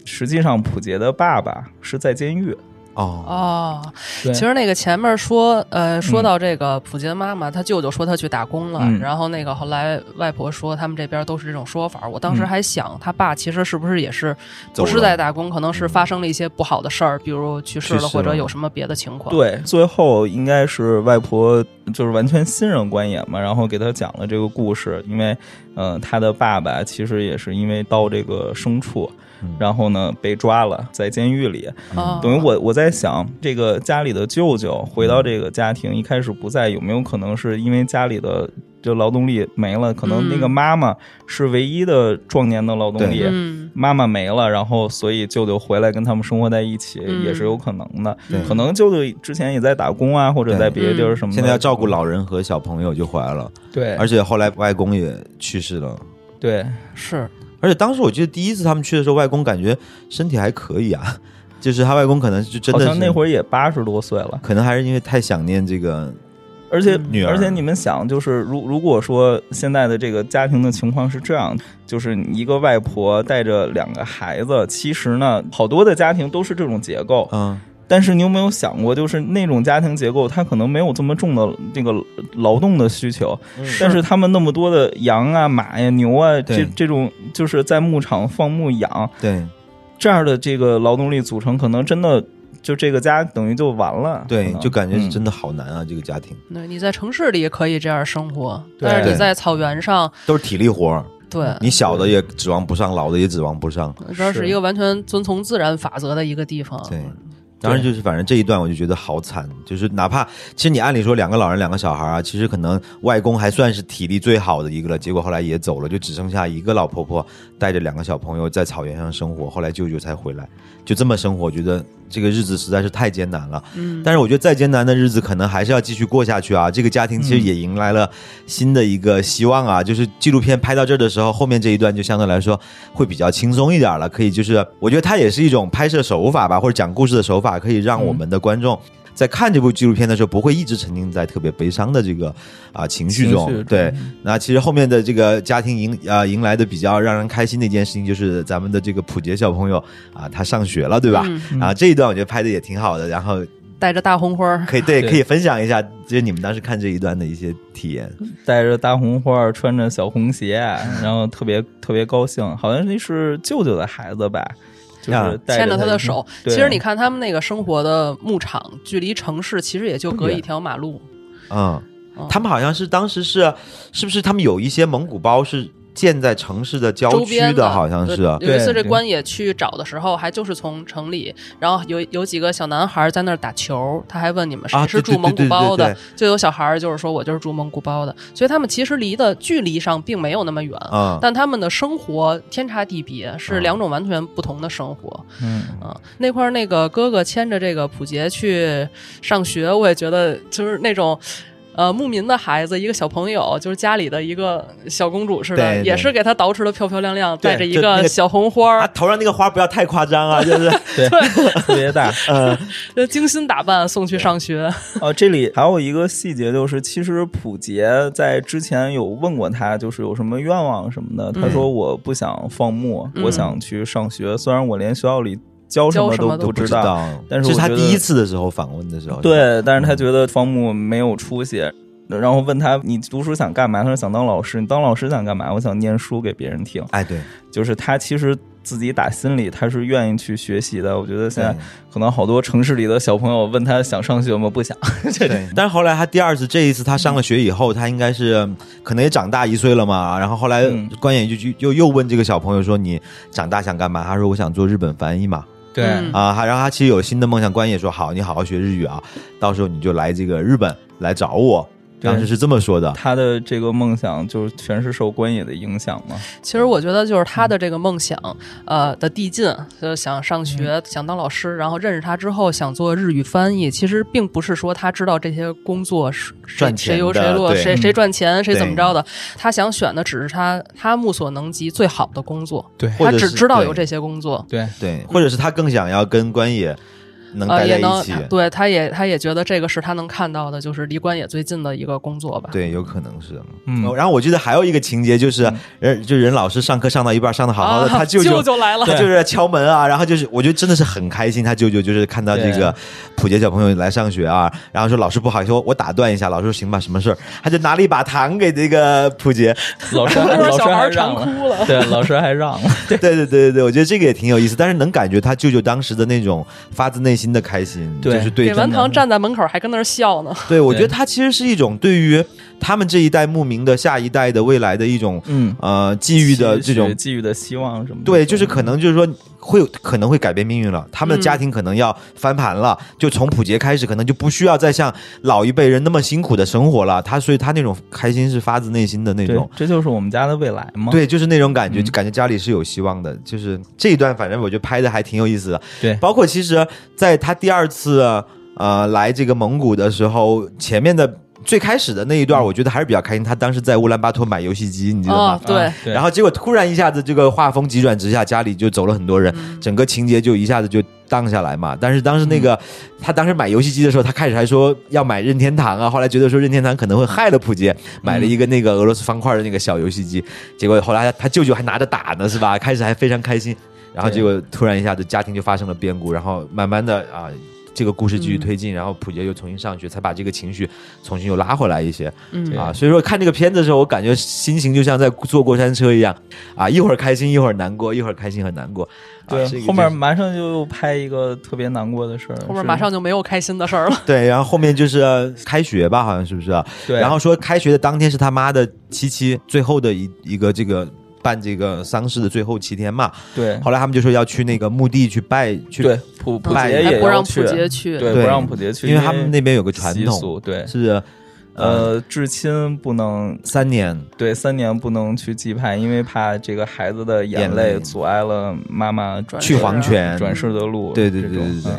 实际上普杰的爸爸是在监狱，哦。哦，其实那个前面说，呃，说到这个普杰妈妈，她舅舅说她去打工了，嗯。然后那个后来外婆说他们这边都是这种说法。我当时嗯。还想，他爸其实是不是也是走不是在打工，可能是发生了一些不好的事儿，比如去世了，或者有什么别的情况。，对，最后应该是外婆就是完全信任关野嘛，然后给他讲了这个故事，因为呃，他的爸爸其实也是因为到这个牲畜，嗯然后呢被抓了，在监狱里。啊，等于我我在想，这个家里的舅舅回到这个家庭，一开始不在，有没有可能是因为家里的就劳动力没了？可能那个嗯妈妈是唯一的壮年的劳动力。嗯，妈妈没了，然后所以舅舅回来跟他们生活在一起，嗯也是有可能的。可能舅舅之前也在打工啊，或者在别的地儿什么的。现在要照顾老人和小朋友就回来了，对，而且后来外公也去世了。对是而且当时我记得第一次他们去的时候，外公感觉身体还可以啊，就是他外公可能就真的是好像那会儿也八十多岁了，可能还是因为太想念这个而且女儿。而且你们想，就是如如果说现在的这个家庭的情况是这样，就是你一个外婆带着两个孩子，其实呢，好多的家庭都是这种结构。嗯但是你有没有想过，就是那种家庭结构，它可能没有这么重的那个劳动的需求，但是他们那么多的羊啊、马呀、牛啊，这这种就是在牧场放牧养对。这样的这个劳动力组成，可能真的就这个家等于就完了。对，就感觉是嗯真的好难啊，这个家庭。对，你在城市里可以这样生活，但是你在草原上，都是体力活儿，对，你小的也指望不上，老的也指望不上。这是是。一个完全遵从自然法则的一个地方。对，当然就是反正这一段我就觉得好惨，就是哪怕其实你按理说两个老人两个小孩啊，其实可能外公还算是体力最好的一个了，结果后来也走了，就只剩下一个老婆婆带着两个小朋友在草原上生活，后来舅舅才回来，就这么生活，我觉得这个日子实在是太艰难了。嗯，但是我觉得再艰难的日子，可能还是要继续过下去啊。这个家庭其实也迎来了新的一个希望啊，就是纪录片拍到这儿的时候，后面这一段就相对来说会比较轻松一点了。可以就是，我觉得它也是一种拍摄手法吧，或者讲故事的手法，可以让我们的观众。在看这部纪录片的时候，不会一直沉浸在特别悲伤的这个啊、情绪中。情绪中对，那其实后面的这个家庭迎啊、迎来的比较让人开心的一件事情，就是咱们的这个普杰小朋友啊，他上学了，对吧？嗯啊，这一段我觉得拍的也挺好的，然后带着大红花儿，可以对，对可以分享一下，就是你们当时看这一段的一些体验。带着大红花，穿着小红鞋，然后特别特别高兴，好像那是舅舅的孩子吧，就啊是牵着他他的手。其实你看他们那个生活的牧场，距离城市其实也就隔一条马路。嗯，嗯他们好像是当时是，是不是他们有一些蒙古包是建在城市的郊区周边的，好像是。对有一次，这对关野去找的时候，还就是从城里，然后有有几个小男孩在那儿打球，他还问你们谁啊对对是住蒙对对古包的就有小孩儿就是说我就是住蒙古包的，所以他们其实离的距离上并没有那么远。嗯，但他们的生活天差地别，是嗯两种完全不同的生活。嗯，啊，那块儿那个哥哥牵着这个普杰去上学，我也觉得就是那种。呃，牧民的孩子，一个小朋友，就是家里的一个小公主似的，对对也是给她捯饬的漂漂亮亮，对带着一个小红花头上那个花不要太夸张啊，就是对，特别大。呃，就精心打扮送去上学。哦，这里还有一个细节，就是其实普杰在之前有问过他，就是有什么愿望什么的。他说我不想放牧，嗯我想去上学。虽然我连学校里教什么教什么都不知道，知道。但是我觉得这是他第一次的时候访问的时候，对，但是他觉得方木没有出息，然后问他你读书想干嘛？他说想当老师。你当老师想干嘛？我想念书给别人听。哎，对，就是他其实自己打心里他是愿意去学习的。我觉得现在可能好多城市里的小朋友问他想上学吗？不想。对，但是后来他第二次这一次他上了学以后，他应该是可能也长大一岁了嘛。然后后来嗯关野就就又又问这个小朋友说：“你长大想干嘛？”他说：“我想做日本翻译嘛。对嗯”啊，还然后他其实有新的梦想。关也说：“好，你好好学日语啊，到时候你就来这个日本来找我。”对当时是这么说的。他的这个梦想就全是受关野的影响吗。其实我觉得就是他的这个梦想，呃的递进，就想上学，嗯想当老师，然后认识他之后想做日语翻译。其实并不是说他知道这些工作是谁赚钱谁优谁落，谁谁赚钱，谁怎么着的。他想选的只是他他目所能及最好的工作，对他只知道有这些工作。对对，或者是他更想要跟关野能待在一起。对，他也他也觉得这个是他能看到的，就是离关野最近的一个工作吧。对，有可能是。嗯，然后我记得还有一个情节就是，人就任老师上课上到一半上的好好的，他舅舅来了，他就是敲门啊，然后就是我觉得真的是很开心，他舅舅就是看到这个普杰小朋友来上学啊，然后说老师不好意思，我打断一下，老师说行吧，什么事儿？他就拿了一把糖给这个普杰，老师老师还 让了，对，老师还让了，对对对对对，我觉得这个也挺有意思，但是能感觉他舅舅当时的那种发自内心的开心，就是对给完堂站在门口还跟那儿笑呢。对，我觉得他其实是一种对于他们这一代牧民的下一代的未来的一种，嗯呃，寄予的这种寄予的希望什么？对，就是可能就是说会可能会改变命运了，他们的家庭可能要翻盘了，就从普杰开始，可能就不需要再像老一辈人那么辛苦的生活了。他所以他那种开心是发自内心的那种，这就是我们家的未来吗？对，就是那种感觉，就感觉家里是有希望的。就是这一段，反正我觉得拍的还挺有意思的。对，包括其实在他第二次。呃，来这个蒙古的时候，前面的最开始的那一段，我觉得还是比较开心。他当时在乌兰巴托买游戏机，你知道吗？对。然后结果突然一下子，这个画风急转直下，家里就走了很多人，整个情节就一下子就荡下来嘛。但是当时那个他当时买游戏机的时候，他开始还说要买任天堂啊，后来觉得说任天堂可能会害了普杰，买了一个那个俄罗斯方块的那个小游戏机。结果后来他舅舅还拿着打呢，是吧？开始还非常开心，然后结果突然一下子家庭就发生了变故，然后慢慢的啊。这个故事继续推进，然后普杰又重新上去，才把这个情绪重新又拉回来一些。嗯啊，所以说看这个片子的时候，我感觉心情就像在坐过山车一样啊，一会儿开心，一会儿难过，一会儿开心很难过。对，后面马上就拍一个特别难过的事儿，后面马上就没有开心的事儿了。对，然后后面就是开学吧，好像是不是？对。然后说开学的当天是他妈的七七最后的一一个这个。办这个丧事的最后七天嘛，对。后来他们就说要去那个墓地去拜，去对普普杰也不让普杰去，对，不让普杰去，因为他们那边有个传统，对，是呃，至亲不能三年，对，三年不能去祭拜，因为怕这个孩子的眼泪阻碍了妈妈去黄泉。转世的路，对对对对对。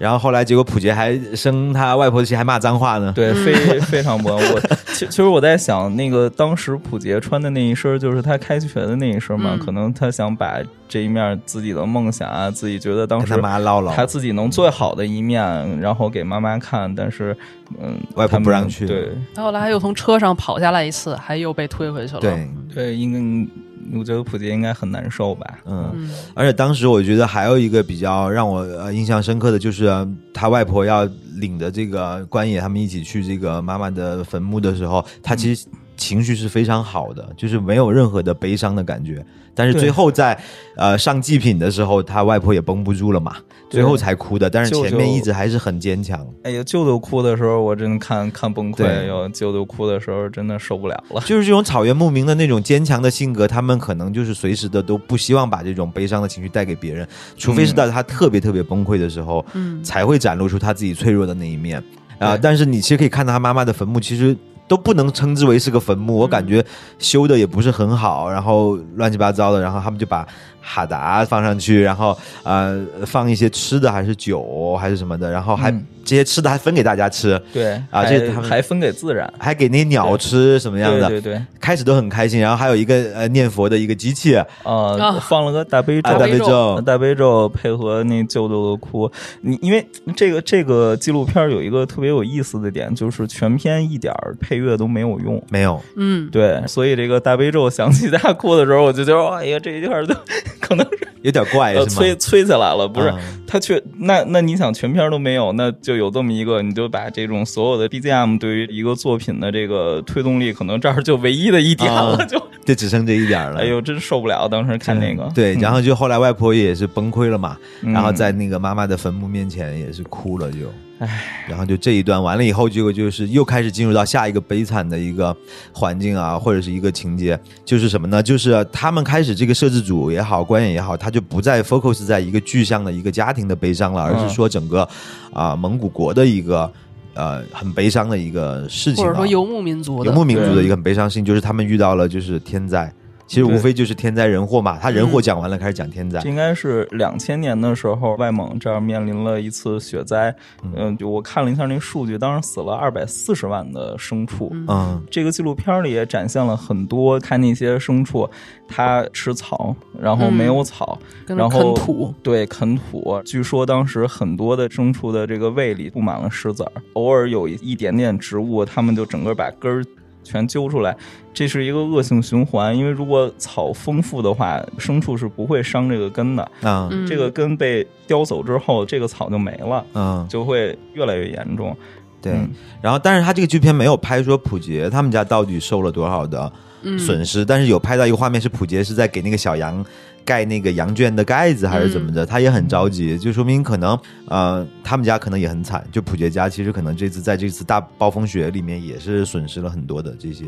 然后后来，结果普杰还生他外婆的气，还骂脏话呢。对，非 非常不。我其其实我在想，那个当时普杰穿的那一身，就是他开学的那一身嘛。可能他想把这一面自己的梦想啊，自己觉得当时他妈唠唠，他自己能最好的一面，然后给妈妈看。但是，嗯，外婆不让去。对。他后来又从车上跑下来一次，还又被推回去了。对对，应该。我觉得普杰应该很难受吧，嗯，而且当时我觉得还有一个比较让我印象深刻的就是他外婆要领着这个关野他们一起去这个妈妈的坟墓的时候，他其实情绪是非常好的，就是没有任何的悲伤的感觉。但是最后在呃上祭品的时候，他外婆也绷不住了嘛，最后才哭的。但是前面一直还是很坚强。哎呀，舅舅哭的时候，我真的看看崩溃。哟，舅舅哭的时候，真的受不了了。就是这种草原牧民的那种坚强的性格，他们可能就是随时的都不希望把这种悲伤的情绪带给别人，除非是在他特别特别崩溃的时候，嗯，才会展露出他自己脆弱的那一面啊。但是你其实可以看到他妈妈的坟墓，其实。都不能称之为是个坟墓，我感觉修的也不是很好，然后乱七八糟的，然后他们就把。哈达放上去，然后呃放一些吃的还是酒还是什么的，然后还这些吃的还分给大家吃，对啊，这还分给自然，还给那些鸟吃什么样的？对。对，开始都很开心，然后还有一个呃念佛的一个机器，呃放了个大悲咒，大悲咒，大悲咒配合那舅舅的哭，你因为这个这个纪录片有一个特别有意思的点，就是全片一点配乐都没有用，没有，嗯，对，所以这个大悲咒响起大家哭的时候，我就觉得哎呀这一段都。可能是有点怪，是催催起来了，不是？他却那那你想全片都没有，那就有这么一个，你就把这种所有的 BGM 对于一个作品的这个推动力，可能这儿就唯一的一点了，就 就只剩这一点了。哎呦，真受不了！当时看那个，对，然后就后来外婆也是崩溃了嘛，然后在那个妈妈的坟墓面前也是哭了，就。唉，然后就这一段完了以后，结果就是又开始进入到下一个悲惨的一个环境啊，或者是一个情节，就是什么呢？就是他们开始这个摄制组也好，观演也好，他就不再 focus 在一个具象的一个家庭的悲伤了，而是说整个啊蒙古国的一个呃很悲伤的一个事情，或者说游牧民族游牧民族的一个很悲伤事情，就是他们遇到了就是天灾。其实无非就是天灾人祸嘛。他人祸讲完了，开始讲天灾。应该是两千年的时候，外蒙这儿面临了一次雪灾。嗯，就我看了一下那数据，当时死了二百四十万的牲畜。嗯，这个纪录片里也展现了很多，看那些牲畜，它吃草，然后没有草，然后啃土，对，啃土。据说当时很多的牲畜的这个胃里布满了石子儿，偶尔有一点点植物，它们就整个把根儿。全揪出来，这是一个恶性循环。因为如果草丰富的话，牲畜是不会伤这个根的啊。这个根被叼走之后，这个草就没了，嗯，就会越来越严重。对，然后但是他这个剧片没有拍说普杰他们家到底受了多少的损失，但是有拍到一个画面是普杰是在给那个小羊。盖那个羊圈的盖子还是怎么的，他也很着急，就说明可能呃，他们家可能也很惨。就普杰家其实可能这次在这次大暴风雪里面也是损失了很多的这些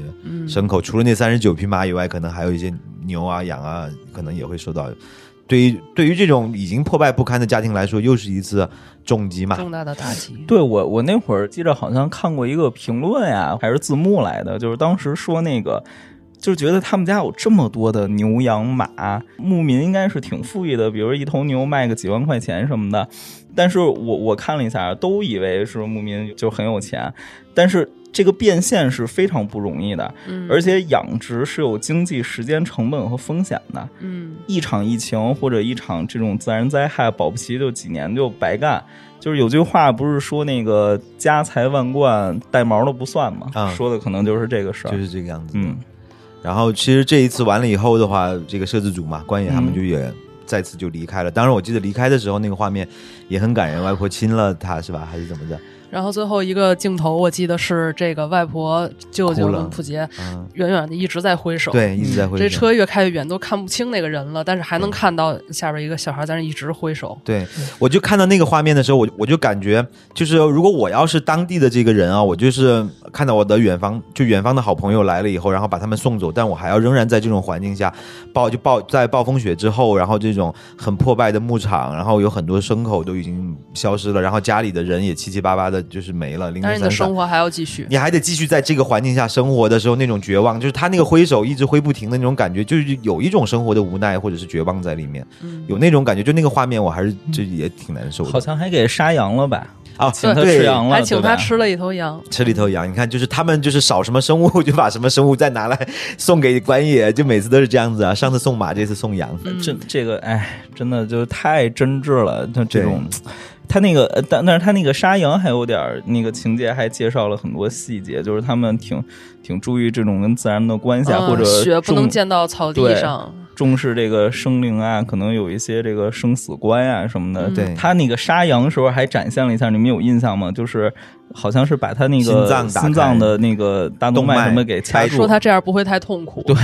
牲口，除了那三十九匹马以外，可能还有一些牛啊、羊啊，可能也会受到。对于对于这种已经破败不堪的家庭来说，又是一次重击嘛，重大的打击。对我我那会儿记着好像看过一个评论呀，还是字幕来的，就是当时说那个。就觉得他们家有这么多的牛羊马，牧民应该是挺富裕的，比如一头牛卖个几万块钱什么的。但是我我看了一下，都以为是牧民就很有钱，但是这个变现是非常不容易的，而且养殖是有经济时间成本和风险的。嗯，一场疫情或者一场这种自然灾害，保不齐就几年就白干。就是有句话不是说那个家财万贯带毛的不算吗？说的可能就是这个事儿，就是这个样子。嗯。然后其实这一次完了以后的话，这个摄制组嘛，关野他们就也再次就离开了。当然，我记得离开的时候那个画面也很感人，外婆亲了他，是吧？还是怎么着？然后最后一个镜头，我记得是这个外婆、舅舅跟普杰远远的一直在挥手，对，一直在挥手。这车越开越远，都看不清那个人了，但是还能看到下边一个小孩在那一直挥手。对，我就看到那个画面的时候，我我就感觉，就是如果我要是当地的这个人啊，我就是看到我的远方，就远方的好朋友来了以后，然后把他们送走，但我还要仍然在这种环境下暴就暴在暴风雪之后，然后这种很破败的牧场，然后有很多牲口都已经消失了，然后家里的人也七七八八的，就是没了。但是你的生活还要继续，你还得继续在这个环境下生活的时候，那种绝望，就是他那个挥手一直挥不停的那种感觉，就是有一种生活的无奈或者是绝望在里面，有那种感觉，就那个画面，我还是就也挺难受的。好像还给杀羊了吧？啊，请他吃羊了，还请他吃了一头羊，吃了一头羊。你看，就是他们就是少什么生物，就把什么生物再拿来送给关野，就每次都是这样子啊。上次送马，这次送羊，这这个哎，真的就是太真挚了，他这种。他那个，但但是他那个杀羊还有点那个情节，还介绍了很多细节，就是他们挺挺注意这种跟自然的关系啊，或者雪不能溅到草地上，重视这个生灵啊，可能有一些这个生死观啊什么的。对他那个杀羊的时候还展现了一下，你们有印象吗？就是好像是把他那个心脏心脏的那个大动脉什么给掐住，说他这样不会太痛苦。对，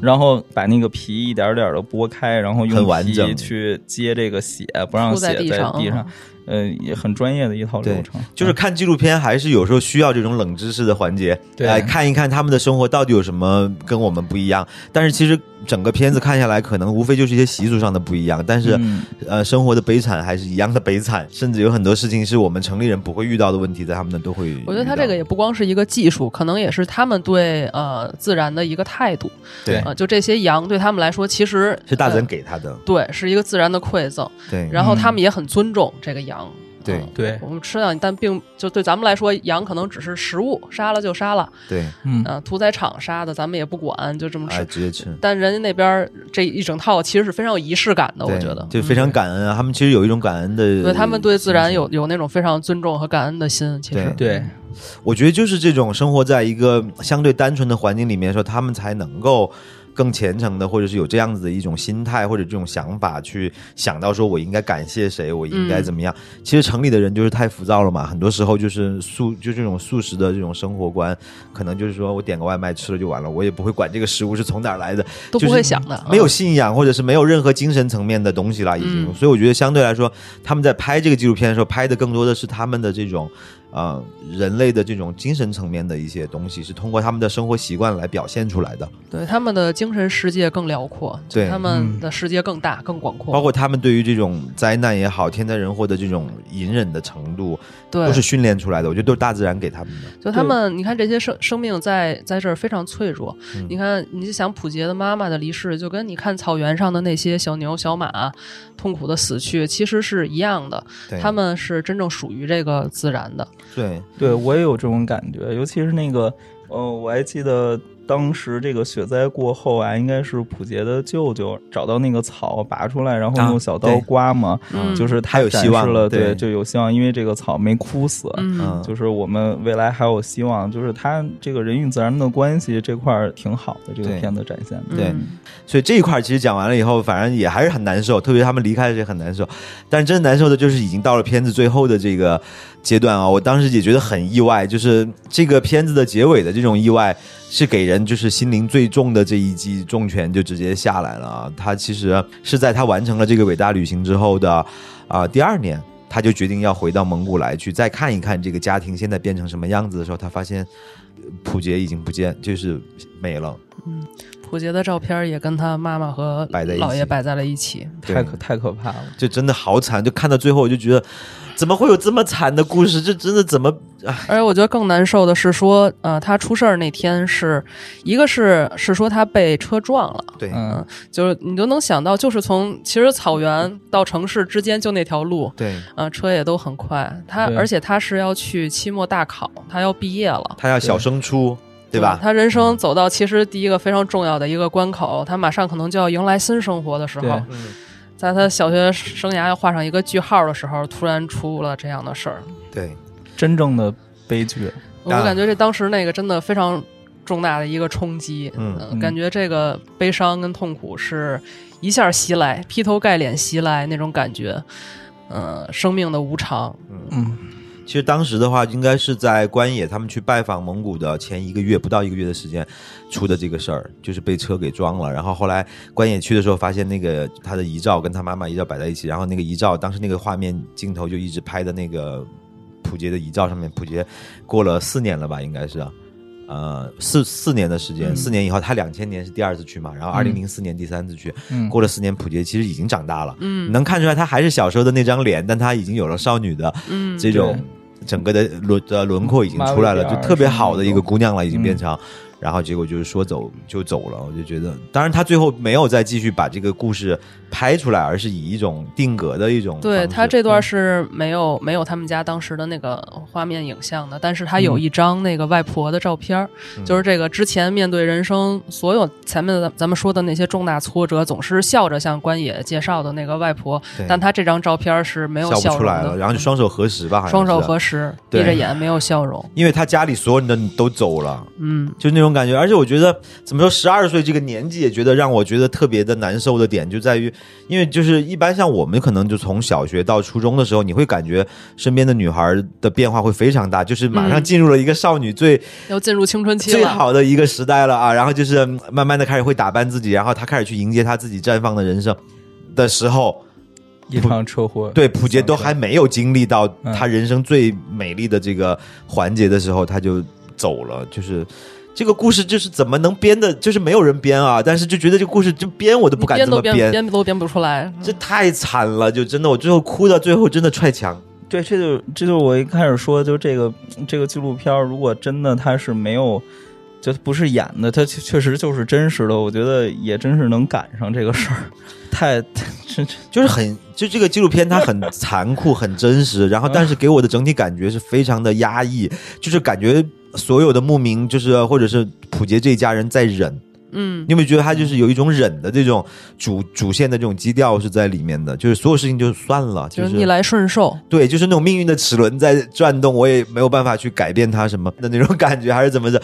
然后把那个皮一点点的剥开，然后用皮去接这个血，不让血在地上。呃，也很专业的一套流程，就是看纪录片还是有时候需要这种冷知识的环节，来看一看他们的生活到底有什么跟我们不一样。但是其实整个片子看下来，可能无非就是一些习俗上的不一样，但是呃，生活的悲惨还是一样的悲惨，甚至有很多事情是我们城里人不会遇到的问题，在他们那都会。我觉得他这个也不光是一个技术，可能也是他们对呃自然的一个态度。对，就这些羊对他们来说，其实是大自然给他的，对，是一个自然的馈赠。对，然后他们也很尊重这个羊。对对，我们吃掉，但并就对咱们来说，羊可能只是食物，杀了就杀了。对，嗯，屠宰场杀的，咱们也不管，就这么吃，直接吃。但人家那边这一整套其实是非常有仪式感的，我觉得就非常感恩啊。他们其实有一种感恩的，对他们对自然有有那种非常尊重和感恩的心。其实，对，我觉得就是这种生活在一个相对单纯的环境里面，说他们才能够。更虔诚的，或者是有这样子的一种心态或者这种想法，去想到说我应该感谢谁，我应该怎么样。其实城里的人就是太浮躁了嘛，很多时候就是素就这种素食的这种生活观，可能就是说我点个外卖吃了就完了，我也不会管这个食物是从哪儿来的，都不会想的，没有信仰或者是没有任何精神层面的东西了，已经。所以我觉得相对来说，他们在拍这个纪录片的时候，拍的更多的是他们的这种。啊，人类的这种精神层面的一些东西，是通过他们的生活习惯来表现出来的。对他们的精神世界更辽阔，对他们的世界更大、更广阔。包括他们对于这种灾难也好、天灾人祸的这种隐忍的程度，对，都是训练出来的。我觉得都是大自然给他们的。就他们，你看这些生生命在在这儿非常脆弱。你看，你就想普杰的妈妈的离世，就跟你看草原上的那些小牛、小马痛苦的死去，其实是一样的。他们是真正属于这个自然的。对，对我也有这种感觉，尤其是那个，呃，我还记得。当时这个雪灾过后啊，应该是普杰的舅舅找到那个草拔出来，然后用小刀刮嘛，就是他有希望了，对，就有希望，因为这个草没枯死，嗯，就是我们未来还有希望，就是他这个人与自然的关系这块儿挺好的，这个片子展现的，对，所以这一块其实讲完了以后，反正也还是很难受，特别他们离开的时候很难受，但是真难受的就是已经到了片子最后的这个阶段啊，我当时也觉得很意外，就是这个片子的结尾的这种意外。是给人就是心灵最重的这一击重拳就直接下来了啊！他其实是在他完成了这个伟大旅行之后的啊第二年，他就决定要回到蒙古来去再看一看这个家庭现在变成什么样子的时候，他发现普杰已经不见，就是没了。嗯，普杰的照片也跟他妈妈和姥爷摆在了一起，太可太可怕了，就真的好惨，就看到最后我就觉得。怎么会有这么惨的故事？这真的怎么？而且我觉得更难受的是说，呃，他出事儿那天是一个是是说他被车撞了，对，嗯，就是你都能想到，就是从其实草原到城市之间就那条路，对，嗯，车也都很快。他而且他是要去期末大考，他要毕业了，他要小升初，对吧？他人生走到其实第一个非常重要的一个关口，他马上可能就要迎来新生活的时候。在他小学生涯要画上一个句号的时候，突然出了这样的事儿。对，真正的悲剧。我感觉这当时那个真的非常重大的一个冲击。嗯，感觉这个悲伤跟痛苦是一下袭来，劈头盖脸袭来那种感觉。嗯，生命的无常。嗯。其实当时的话，应该是在关野他们去拜访蒙古的前一个月，不到一个月的时间出的这个事儿，就是被车给撞了。然后后来关野去的时候，发现那个他的遗照跟他妈妈遗照摆在一起，然后那个遗照当时那个画面镜头就一直拍的那个普杰的遗照上面。普杰过了四年了吧，应该是，呃，四四年的时间，四年以后他两千年是第二次去嘛，然后二零零四年第三次去，过了四年，普杰其实已经长大了，嗯，能看出来他还是小时候的那张脸，但他已经有了少女的这种。整个的轮的轮廓已经出来了，就特别好的一个姑娘了，已经变成。然后结果就是说走就走了，我就觉得，当然他最后没有再继续把这个故事拍出来，而是以一种定格的一种。对他这段是没有没有他们家当时的那个画面影像的，但是他有一张那个外婆的照片，就是这个之前面对人生所有前面的咱们说的那些重大挫折，总是笑着向关野介绍的那个外婆，但他这张照片是没有笑出来了，然后就双手合十吧，双手合十，闭着眼没有笑容，因为他家里所有人都走了，嗯，就那种。种感觉，而且我觉得怎么说，十二岁这个年纪也觉得让我觉得特别的难受的点就在于，因为就是一般像我们可能就从小学到初中的时候，你会感觉身边的女孩的变化会非常大，就是马上进入了一个少女最要进入青春期最好的一个时代了啊，然后就是慢慢的开始会打扮自己，然后她开始去迎接她自己绽放的人生的时候，一场车祸，对普杰都还没有经历到她人生最美丽的这个环节的时候，他就走了，就是。这个故事就是怎么能编的，就是没有人编啊！但是就觉得这个故事就编我都不敢这么编，编都编不出来，这太惨了！就真的，我最后哭到最后真的踹墙。对，这就这就我一开始说，就这个这个纪录片，如果真的它是没有，就不是演的，它确实就是真实的，我觉得也真是能赶上这个事儿。太，真 就是很，就这个纪录片它很残酷、很真实，然后但是给我的整体感觉是非常的压抑，就是感觉。所有的牧民就是或者是普杰这一家人在忍，嗯，你有没有觉得他就是有一种忍的这种主主线的这种基调是在里面的？就是所有事情就算了，就是逆来顺受，对，就是那种命运的齿轮在转动，我也没有办法去改变它什么的那种感觉，还是怎么着？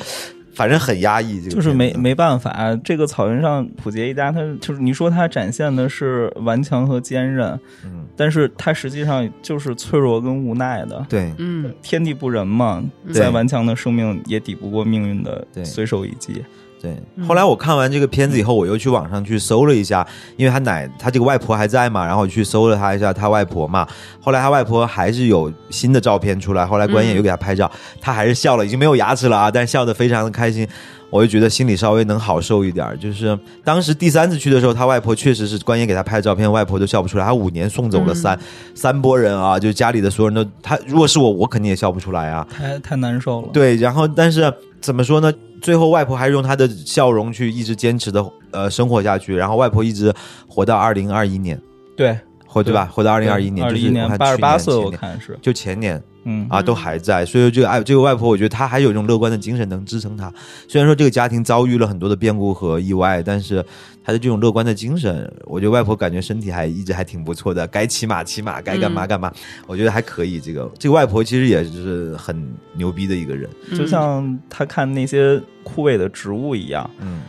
反正很压抑，就是没没办法。这个草原上普杰一家，他就是你说他展现的是顽强和坚韧，嗯，但是他实际上就是脆弱跟无奈的。对，嗯，天地不仁嘛，再顽强的生命也抵不过命运的随手一击。对，后来我看完这个片子以后，我又去网上去搜了一下，因为他奶他这个外婆还在嘛，然后我去搜了他一下他外婆嘛。后来他外婆还是有新的照片出来，后来关爷又给他拍照，他还是笑了，已经没有牙齿了啊，但是笑得非常的开心。我就觉得心里稍微能好受一点。就是当时第三次去的时候，他外婆确实是关爷给他拍的照片，外婆都笑不出来。他五年送走了三三波人啊，就家里的所有人都他如果是我，我肯定也笑不出来啊，太太难受了。对，然后但是怎么说呢？最后，外婆还是用她的笑容去一直坚持的呃生活下去，然后外婆一直活到二零二一年，对，活对吧？活到二零二一年，二一年八十八岁，我看是就前年，嗯啊，都还在，所以说这个爱这个外婆，我觉得她还有一种乐观的精神能支撑她。虽然说这个家庭遭遇了很多的变故和意外，但是。她的这种乐观的精神，我觉得外婆感觉身体还一直还挺不错的，该骑马骑马，该干嘛干嘛，我觉得还可以。这个这个外婆其实也是很牛逼的一个人，就像她看那些枯萎的植物一样，嗯，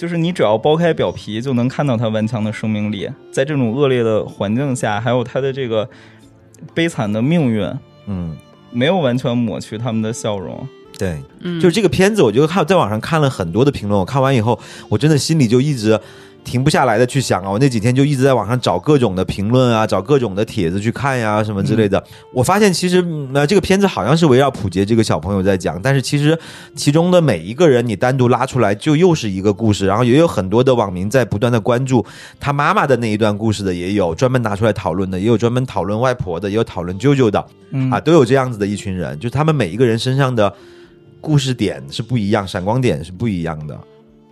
就是你只要剥开表皮，就能看到它顽强的生命力。在这种恶劣的环境下，还有它的这个悲惨的命运，嗯，没有完全抹去他们的笑容。对，嗯就是这个片子，我就看在网上看了很多的评论。我看完以后，我真的心里就一直停不下来的去想啊。我那几天就一直在网上找各种的评论啊，找各种的帖子去看呀，什么之类的。我发现其实呃，这个片子好像是围绕普杰这个小朋友在讲，但是其实其中的每一个人你单独拉出来，就又是一个故事。然后也有很多的网民在不断的关注他妈妈的那一段故事的，也有专门拿出来讨论的，也有专门讨论外婆的，也有讨论舅舅的，啊，都有这样子的一群人，就是他们每一个人身上的。故事点是不一样，闪光点是不一样的，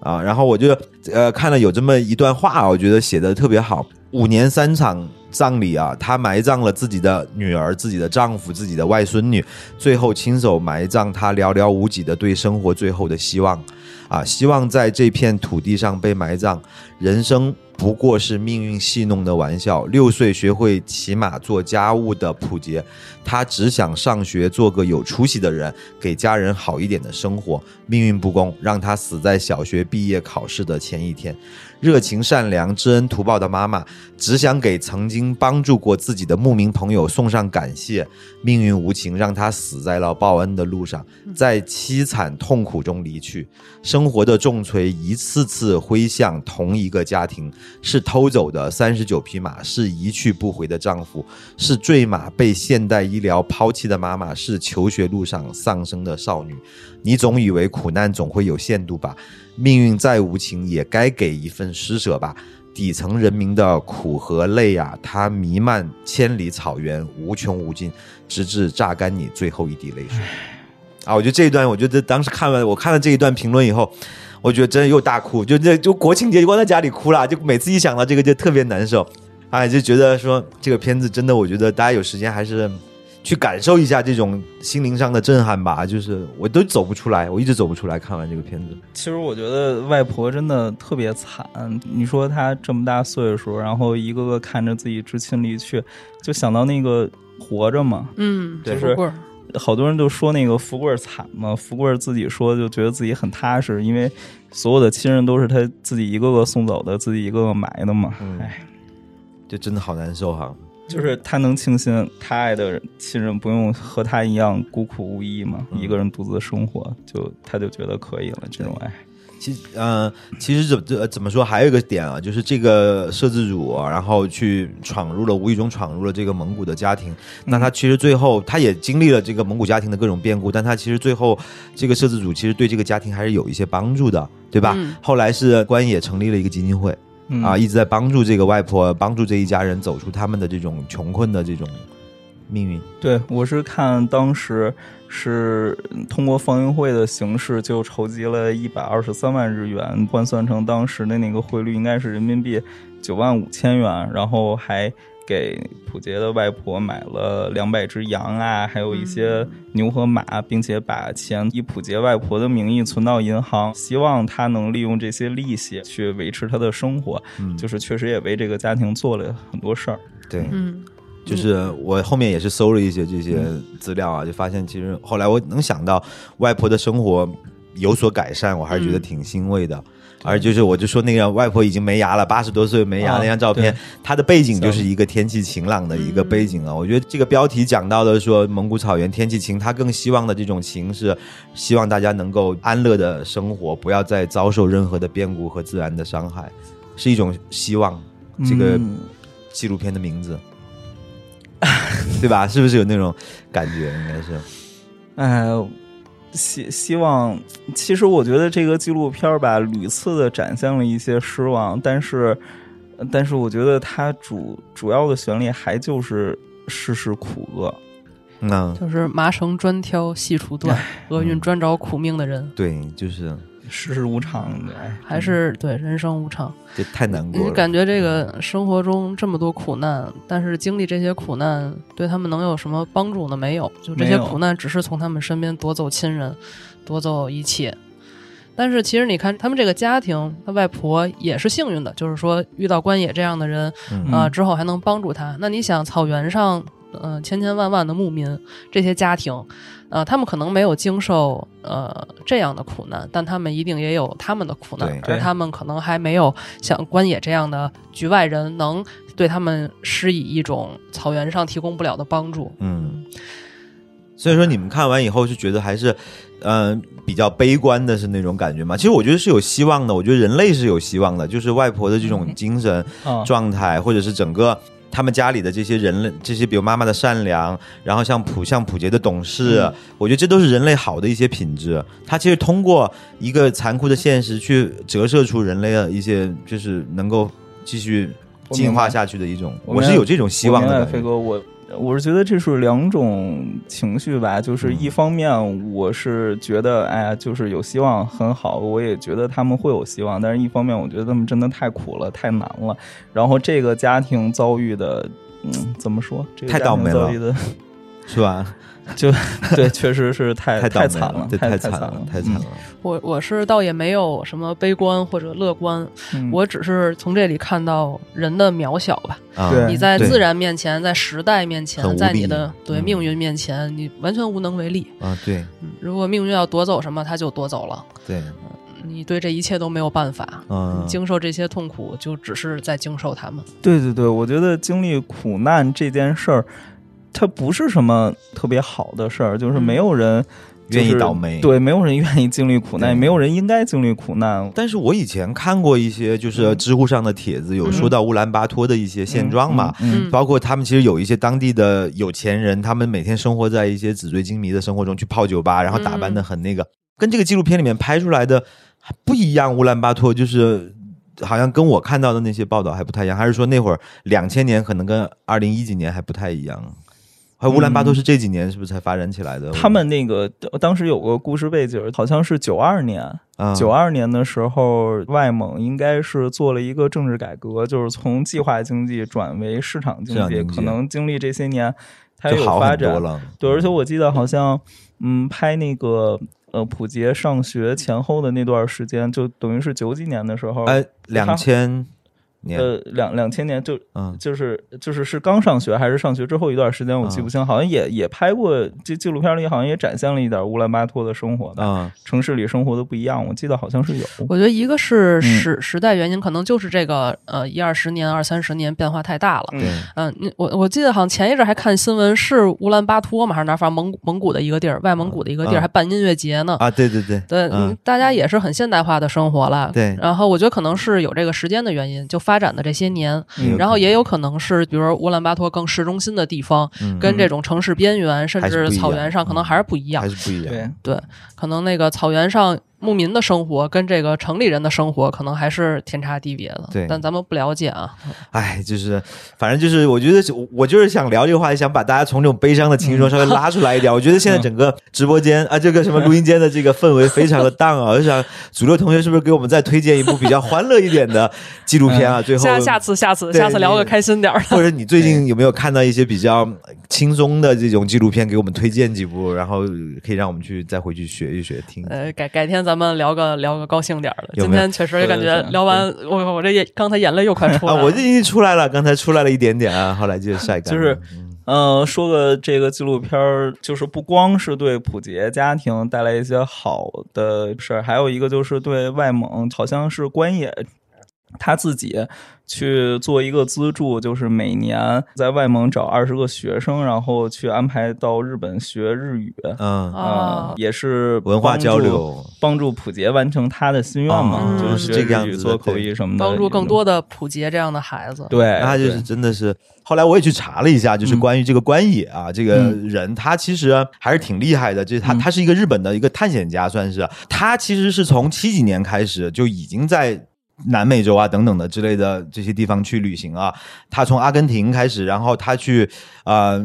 啊，然后我就呃看了有这么一段话，我觉得写的特别好。五年三场葬礼啊，他埋葬了自己的女儿、自己的丈夫、自己的外孙女，最后亲手埋葬他寥寥无几的对生活最后的希望，啊，希望在这片土地上被埋葬，人生。不过是命运戏弄的玩笑。六岁学会骑马做家务的普杰，他只想上学，做个有出息的人，给家人好一点的生活。命运不公，让他死在小学毕业考试的前一天。热情善良、知恩图报的妈妈，只想给曾经帮助过自己的牧民朋友送上感谢。命运无情，让他死在了报恩的路上，在凄惨痛苦中离去。生活的重锤一次次挥向同一个家庭：是偷走的三十九匹马，是一去不回的丈夫，是坠马被现代医疗抛弃的妈妈，是求学路上丧生的少女。你总以为苦难总会有限度吧？命运再无情，也该给一份施舍吧。底层人民的苦和累啊，它弥漫千里草原，无穷无尽，直至榨干你最后一滴泪水。啊，我觉得这一段，我觉得当时看完我看了这一段评论以后，我觉得真的又大哭，就这就国庆节就光在家里哭了，就每次一想到这个就特别难受。哎，就觉得说这个片子真的，我觉得大家有时间还是。去感受一下这种心灵上的震撼吧，就是我都走不出来，我一直走不出来。看完这个片子，其实我觉得外婆真的特别惨。你说她这么大岁数，然后一个个看着自己至亲离去，就想到那个活着嘛，嗯，就是好多人都说那个福贵惨嘛，福贵自己说就觉得自己很踏实，因为所有的亲人都是他自己一个个送走的，自己一个个埋的嘛。哎，就真的好难受哈。就是他能庆幸他爱的亲人不用和他一样孤苦无依嘛，一个人独自生活，就他就觉得可以了。这种爱，其实嗯，其实怎怎怎么说，还有一个点啊，就是这个摄制组，然后去闯入了，无意中闯入了这个蒙古的家庭。那他其实最后他也经历了这个蒙古家庭的各种变故，但他其实最后这个摄制组其实对这个家庭还是有一些帮助的，对吧？后来是关野成立了一个基金会。啊，一直在帮助这个外婆，帮助这一家人走出他们的这种穷困的这种命运。对我是看当时是通过放映会的形式，就筹集了一百二十三万日元，换算成当时的那个汇率，应该是人民币九万五千元，然后还。给普杰的外婆买了两百只羊啊，还有一些牛和马，并且把钱以普杰外婆的名义存到银行，希望他能利用这些利息去维持他的生活。嗯，就是确实也为这个家庭做了很多事儿。对，嗯，就是我后面也是搜了一些这些资料啊，就发现其实后来我能想到外婆的生活有所改善，我还是觉得挺欣慰的。而就是我就说那个外婆已经没牙了，八十多岁没牙那张照片，它的背景就是一个天气晴朗的一个背景啊。我觉得这个标题讲到的说蒙古草原天气晴，他更希望的这种晴是希望大家能够安乐的生活，不要再遭受任何的变故和自然的伤害，是一种希望。这个纪录片的名字，对吧？是不是有那种感觉？应该是，哎。希希望，其实我觉得这个纪录片吧，屡次的展现了一些失望，但是，但是我觉得它主主要的旋律还就是世事苦厄，那，就是麻绳专挑细处断，厄运专找苦命的人，对，就是。世事无常，还是对人生无常，这太难过。你感觉这个生活中这么多苦难，但是经历这些苦难对他们能有什么帮助呢？没有，就这些苦难只是从他们身边夺走亲人，夺走一切。但是其实你看，他们这个家庭，他外婆也是幸运的，就是说遇到关野这样的人啊，之后还能帮助他。那你想，草原上。嗯，千千万万的牧民，这些家庭，呃，他们可能没有经受呃这样的苦难，但他们一定也有他们的苦难，而他们可能还没有像关野这样的局外人能对他们施以一种草原上提供不了的帮助。嗯，所以说你们看完以后就觉得还是嗯比较悲观的，是那种感觉吗？其实我觉得是有希望的，我觉得人类是有希望的，就是外婆的这种精神状态，或者是整个。他们家里的这些人类，这些比如妈妈的善良，然后像普像普杰的懂事，我觉得这都是人类好的一些品质。他其实通过一个残酷的现实去折射出人类的一些，就是能够继续进化下去的一种。我是有这种希望的，飞哥我。我是觉得这是两种情绪吧，就是一方面我是觉得，哎呀，就是有希望很好，我也觉得他们会有希望，但是一方面我觉得他们真的太苦了，太难了。然后这个家庭遭遇的，嗯，怎么说？太倒霉了，是吧？就 对，确实是太太惨了，太惨了，太惨了。我我是倒也没有什么悲观或者乐观，我只是从这里看到人的渺小吧。你在自然面前，在时代面前，在你的对命运面前，你完全无能为力啊。对，如果命运要夺走什么，他就夺走了。对，你对这一切都没有办法。嗯，经受这些痛苦，就只是在经受他们。对对对，我觉得经历苦难这件事儿。它不是什么特别好的事儿，就是没有人愿意倒霉，对，没有人愿意经历苦难，也没有人应该经历苦难。但是我以前看过一些，就是知乎上的帖子，有说到乌兰巴托的一些现状嘛，嗯包括他们其实有一些当地的有钱人，他们每天生活在一些纸醉金迷的生活中，去泡酒吧，然后打扮的很那个，跟这个纪录片里面拍出来的不一样。乌兰巴托就是好像跟我看到的那些报道还不太一样，还是说那会儿两千年可能跟二零一几年还不太一样。还有乌兰巴托是这几年是不是才发展起来的？他们那个当时有个故事背景，好像是九二年，九二年的时候，外蒙应该是做了一个政治改革，就是从计划经济转为市场经济。可能经历这些年，它有发展了。对，而且我记得好像，嗯，拍那个呃普杰上学前后的那段时间，就等于是九几年的时候，哎，两千。呃，两两千年就，嗯，就是就是是刚上学还是上学之后一段时间，我记不清，好像也也拍过这纪录片里，好像也展现了一点乌兰巴托的生活的，城市里生活的不一样，我记得好像是有。我觉得一个是时时代原因，可能就是这个呃一二十年、二三十年变化太大了。嗯，我我记得好像前一阵还看新闻，是乌兰巴托嘛还是哪反正蒙蒙古的一个地儿，外蒙古的一个地儿还办音乐节呢。啊，对对对，对，大家也是很现代化的生活了。对，然后我觉得可能是有这个时间的原因，就。发展的这些年，然后也有可能是，比如说乌兰巴托更市中心的地方，跟这种城市边缘甚至草原上，可能还是不一样，还是不一样。对，可能那个草原上。牧民的生活跟这个城里人的生活可能还是天差地别的，对，但咱们不了解啊。哎，就是，反正就是，我觉得我就是想聊这个话题，想把大家从这种悲伤的情绪中稍微拉出来一点。我觉得现在整个直播间啊，这个什么录音间的这个氛围非常的荡啊，我想主流同学是不是给我们再推荐一部比较欢乐一点的纪录片啊？最后下下次下次下次聊个开心点儿的，或者你最近有没有看到一些比较轻松的这种纪录片，给我们推荐几部，然后可以让我们去再回去学一学听。呃，改改天咱们聊个聊。个高兴点的，今天确实也感觉聊完，我我这眼刚才眼泪又快出来了。我这已经出来了，刚才出来了一点点啊，后来就晒干。就是，呃，说个这个纪录片儿，就是不光是对普杰家庭带来一些好的事儿，还有一个就是对外蒙，好像是关野他自己。去做一个资助，就是每年在外蒙找二十个学生，然后去安排到日本学日语。嗯啊，也是文化交流，帮助普杰完成他的心愿嘛，就是这个样子，做口译什么的，帮助更多的普杰这样的孩子。对，他就是真的是。后来我也去查了一下，就是关于这个关野啊，这个人他其实还是挺厉害的。就是他，他是一个日本的一个探险家，算是他其实是从七几年开始就已经在。南美洲啊，等等的之类的这些地方去旅行啊，他从阿根廷开始，然后他去啊。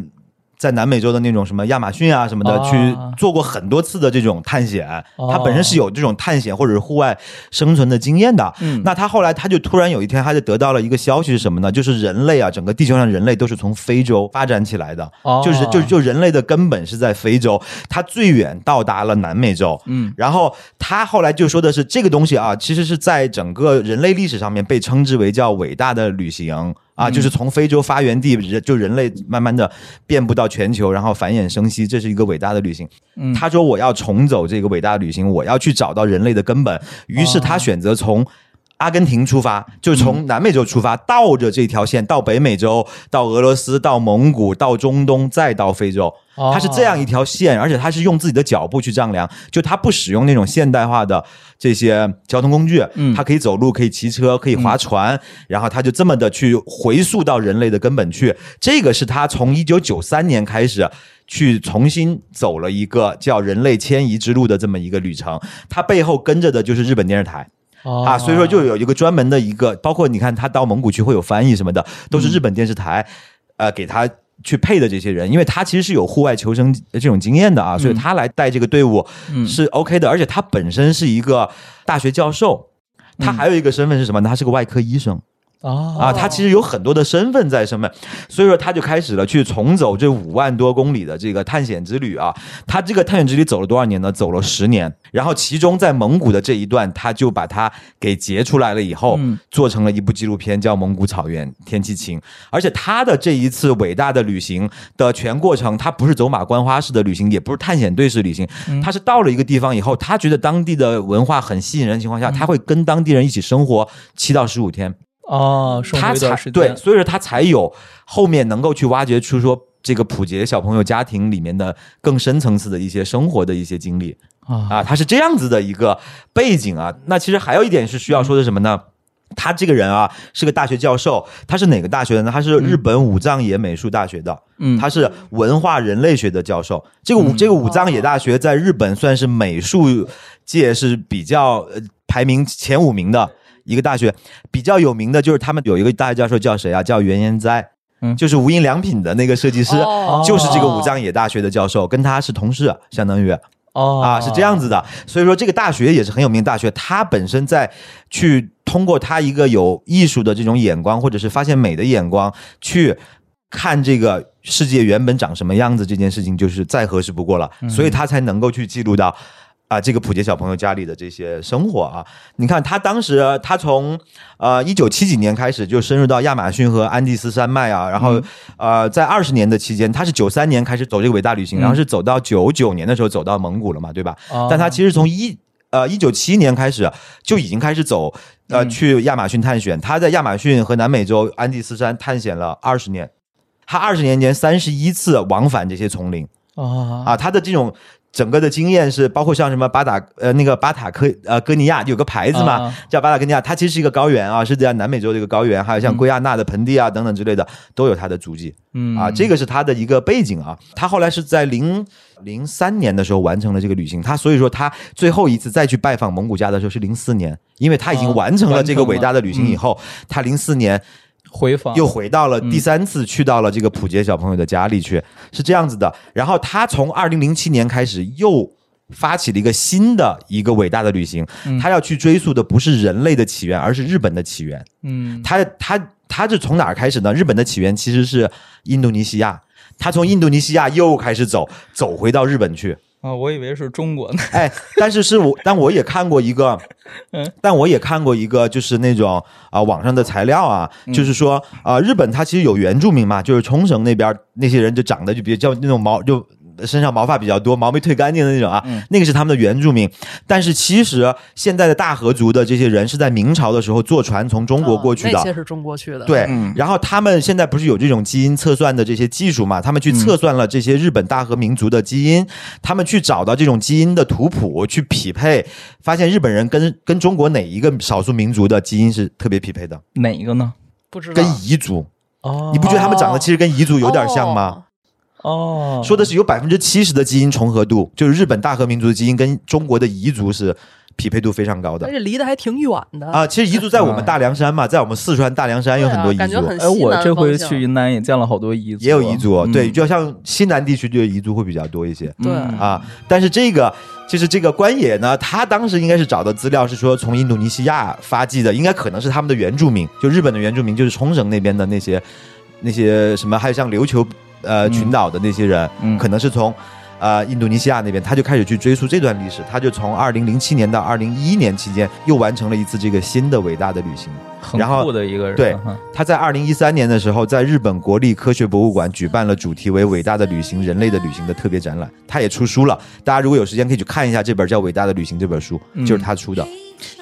在南美洲的那种什么亚马逊啊什么的，去做过很多次的这种探险，他本身是有这种探险或者是户外生存的经验的。那他后来他就突然有一天，他就得到了一个消息是什么呢？就是人类啊，整个地球上人类都是从非洲发展起来的，就是就就人类的根本是在非洲，他最远到达了南美洲。嗯，然后他后来就说的是这个东西啊，其实是在整个人类历史上面被称之为叫伟大的旅行。啊，就是从非洲发源地人，就人类慢慢的遍布到全球，然后繁衍生息，这是一个伟大的旅行。他说我要重走这个伟大的旅行，我要去找到人类的根本。于是他选择从阿根廷出发，就从南美洲出发，倒着这条线到北美洲，到俄罗斯，到蒙古，到中东，再到非洲。他是这样一条线，而且他是用自己的脚步去丈量，就他不使用那种现代化的这些交通工具，嗯，他可以走路，可以骑车，可以划船，然后他就这么的去回溯到人类的根本去。这个是他从一九九三年开始去重新走了一个叫人类迁移之路的这么一个旅程。他背后跟着的就是日本电视台啊，所以说就有一个专门的一个，包括你看他到蒙古去会有翻译什么的，都是日本电视台呃给他。去配的这些人，因为他其实是有户外求生这种经验的啊，所以他来带这个队伍是 OK 的，而且他本身是一个大学教授，他还有一个身份是什么？他是个外科医生。啊啊！他其实有很多的身份在上面，所以说他就开始了去重走这五万多公里的这个探险之旅啊。他这个探险之旅走了多少年呢？走了十年。然后其中在蒙古的这一段，他就把它给截出来了以后，做成了一部纪录片，叫《蒙古草原天气晴》。而且他的这一次伟大的旅行的全过程，他不是走马观花式的旅行，也不是探险队式旅行，他是到了一个地方以后，他觉得当地的文化很吸引人的情况下，他会跟当地人一起生活七到十五天。哦，他才对，所以说他才有后面能够去挖掘出说这个普杰小朋友家庭里面的更深层次的一些生活的一些经历啊啊，他是这样子的一个背景啊。那其实还有一点是需要说的什么呢？他这个人啊是个大学教授，他是哪个大学的呢？他是日本武藏野美术大学的，嗯，他是文化人类学的教授。这个武这个武藏野大学在日本算是美术界是比较呃排名前五名的。一个大学比较有名的就是他们有一个大学教授叫谁啊？叫袁延哉，嗯，就是无印良品的那个设计师，就是这个武藏野大学的教授，跟他是同事，相当于哦啊是这样子的。所以说这个大学也是很有名的大学，他本身在去通过他一个有艺术的这种眼光，或者是发现美的眼光，去看这个世界原本长什么样子，这件事情就是再合适不过了，所以他才能够去记录到。啊，这个普杰小朋友家里的这些生活啊，你看他当时他从呃一九七几年开始就深入到亚马逊和安第斯山脉啊，然后呃在二十年的期间，他是九三年开始走这个伟大旅行，然后是走到九九年的时候走到蒙古了嘛，对吧？但他其实从一呃一九七年开始就已经开始走呃去亚马逊探险，他在亚马逊和南美洲安第斯山探险了二十年，他二十年间三十一次往返这些丛林。啊啊，他的这种。整个的经验是包括像什么巴塔呃那个巴塔科呃哥尼亚有个牌子嘛叫巴塔哥尼亚，它其实是一个高原啊，是在南美洲的一个高原，还有像圭亚那的盆地啊等等之类的都有它的足迹，嗯啊，这个是它的一个背景啊。他后来是在零零三年的时候完成了这个旅行，他所以说他最后一次再去拜访蒙古家的时候是零四年，因为他已经完成了这个伟大的旅行以后，他零四年。回访又回到了第三次去到了这个普杰小朋友的家里去，是这样子的。然后他从二零零七年开始又发起了一个新的一个伟大的旅行，他要去追溯的不是人类的起源，而是日本的起源。嗯，他他他是从哪儿开始呢？日本的起源其实是印度尼西亚，他从印度尼西亚又开始走走回到日本去。啊，我以为是中国呢。哎，但是是我，但我也看过一个，嗯，但我也看过一个，就是那种啊网上的材料啊，就是说啊，日本它其实有原住民嘛，就是冲绳那边那些人就长得就比较那种毛就。身上毛发比较多，毛没退干净的那种啊，那个是他们的原住民。但是其实现在的大和族的这些人是在明朝的时候坐船从中国过去的，那些是中国去的。对，然后他们现在不是有这种基因测算的这些技术嘛？他们去测算了这些日本大和民族的基因，他们去找到这种基因的图谱去匹配，发现日本人跟跟中国哪一个少数民族的基因是特别匹配的？哪一个呢？不知道。跟彝族哦，你不觉得他们长得其实跟彝族有点像吗？哦，说的是有百分之七十的基因重合度，就是日本大和民族的基因跟中国的彝族是匹配度非常高的，而且离得还挺远的啊。其实彝族在我们大凉山嘛，在我们四川大凉山有很多彝族。哎，我这回去云南也见了好多彝族，也有彝族，对，就像西南地区就彝族会比较多一些。对啊，但是这个就是这个关野呢，他当时应该是找的资料是说从印度尼西亚发迹的，应该可能是他们的原住民，就日本的原住民，就是冲绳那边的那些那些什么，还有像琉球。呃，群岛的那些人，可能是从，呃，印度尼西亚那边，他就开始去追溯这段历史，他就从二零零七年到二零一一年期间，又完成了一次这个新的伟大的旅行。然后的一个人，对，他在二零一三年的时候，在日本国立科学博物馆举办了主题为“伟大的旅行，人类的旅行”的特别展览，他也出书了。大家如果有时间可以去看一下这本叫《伟大的旅行》这本书，就是他出的。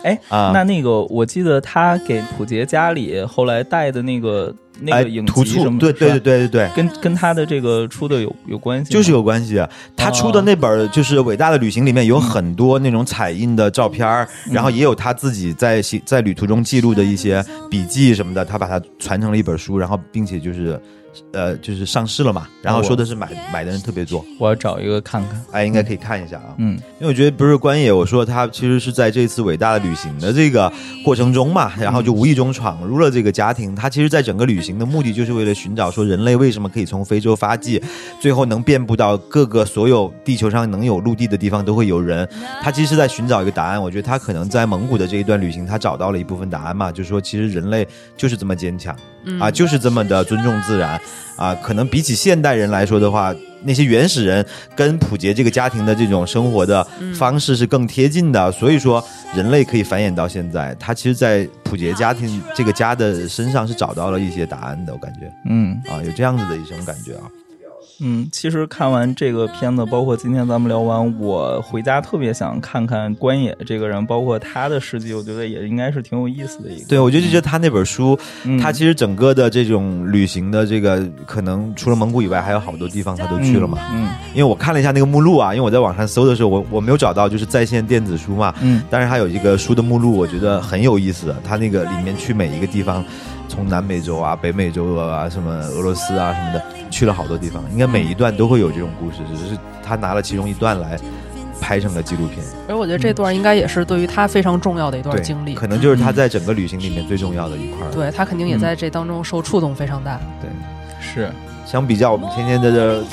哎，那那个我记得他给普杰家里后来带的那个。那个影集什么？对对对对对对，跟跟他的这个出的有有关系，就是有关系。他出的那本就是《伟大的旅行》里面有很多那种彩印的照片然后也有他自己在在旅途中记录的一些笔记什么的，他把它传成了一本书，然后并且就是。呃，就是上市了嘛，然后说的是买买的人特别多，我要找一个看看，哎，应该可以看一下啊，嗯，因为我觉得不是关野，我说他其实是在这次伟大的旅行的这个过程中嘛，然后就无意中闯入了这个家庭，他其实在整个旅行的目的就是为了寻找说人类为什么可以从非洲发迹，最后能遍布到各个所有地球上能有陆地的地方都会有人，他其实是在寻找一个答案，我觉得他可能在蒙古的这一段旅行，他找到了一部分答案嘛，就是说其实人类就是这么坚强，啊，就是这么的尊重自然。啊，可能比起现代人来说的话，那些原始人跟普杰这个家庭的这种生活的方式是更贴近的，所以说人类可以繁衍到现在。他其实，在普杰家庭这个家的身上是找到了一些答案的，我感觉，嗯，啊，有这样子的一种感觉啊。嗯，其实看完这个片子，包括今天咱们聊完，我回家特别想看看关野这个人，包括他的事迹，我觉得也应该是挺有意思的一个。对，我就觉得他那本书，他其实整个的这种旅行的这个，可能除了蒙古以外，还有好多地方他都去了嘛。嗯，因为我看了一下那个目录啊，因为我在网上搜的时候，我我没有找到就是在线电子书嘛。嗯，但是他有一个书的目录，我觉得很有意思。他那个里面去每一个地方。从南美洲啊、北美洲啊、什么俄罗斯啊什么的，去了好多地方，应该每一段都会有这种故事，只是他拿了其中一段来拍成了纪录片。而我觉得这段应该也是对于他非常重要的一段经历，可能就是他在整个旅行里面最重要的一块。对他肯定也在这当中受触动非常大。对，是相比较我们天天在这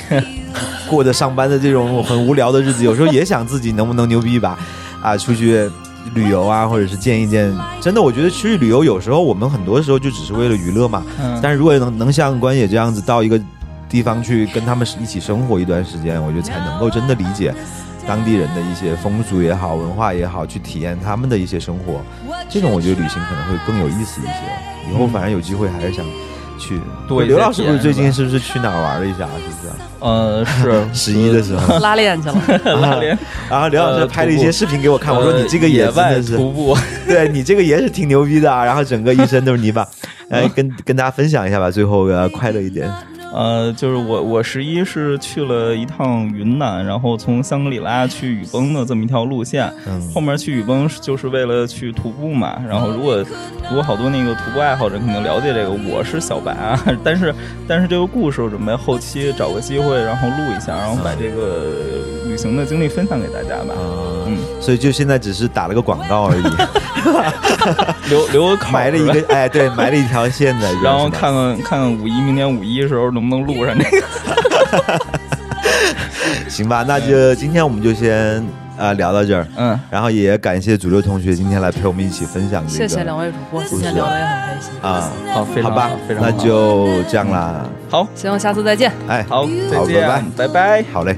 过着上班的这种很无聊的日子，有时候也想自己能不能牛逼一把啊，出去。旅游啊，或者是见一见，真的，我觉得去旅游有时候我们很多时候就只是为了娱乐嘛。嗯。但是如果能能像关野这样子到一个地方去跟他们一起生活一段时间，我觉得才能够真的理解当地人的一些风俗也好、文化也好，去体验他们的一些生活。这种我觉得旅行可能会更有意思一些。以后反正有机会还是想。去，刘老师不是最近是不是去哪儿玩了一下？是不是？呃，是 十一的时候 拉练去了，拉练。然后刘老师拍了一些视频给我看，我说你这个野外徒步，对你这个也是挺牛逼的啊。然后整个一身都是泥巴，来跟跟大家分享一下吧，最后呃快乐一点。呃，就是我我十一是去了一趟云南，然后从香格里拉去雨崩的这么一条路线。嗯，后面去雨崩就是为了去徒步嘛。然后如果如果好多那个徒步爱好者肯定了解这个，我是小白啊。但是但是这个故事我准备后期找个机会然后录一下，然后把这个旅行的经历分享给大家吧。嗯，所以就现在只是打了个广告而已，留留个口，埋了一个哎，对，埋了一条线的，然后看看看看五一明年五一的时候。能不能录上这个？行吧，那就今天我们就先呃聊到这儿。嗯，然后也感谢主流同学今天来陪我们一起分享这个。谢谢两位主播，今天聊的也很开心啊。好，非常好吧，非常那就这样啦。好，希望下次再见。哎，好，再见，拜拜，好嘞。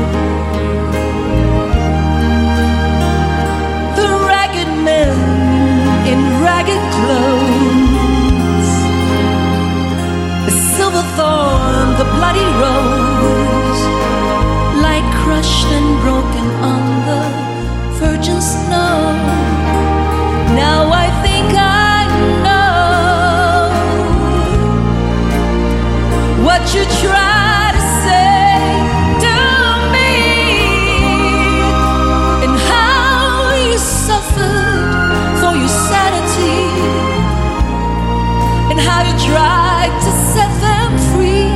Clothes. The silver thorn, the bloody rose. Like crushed and broken on the virgin snow. Now I think I know what you try tried to set them free.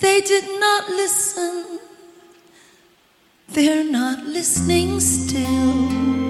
They did not listen. They're not listening still.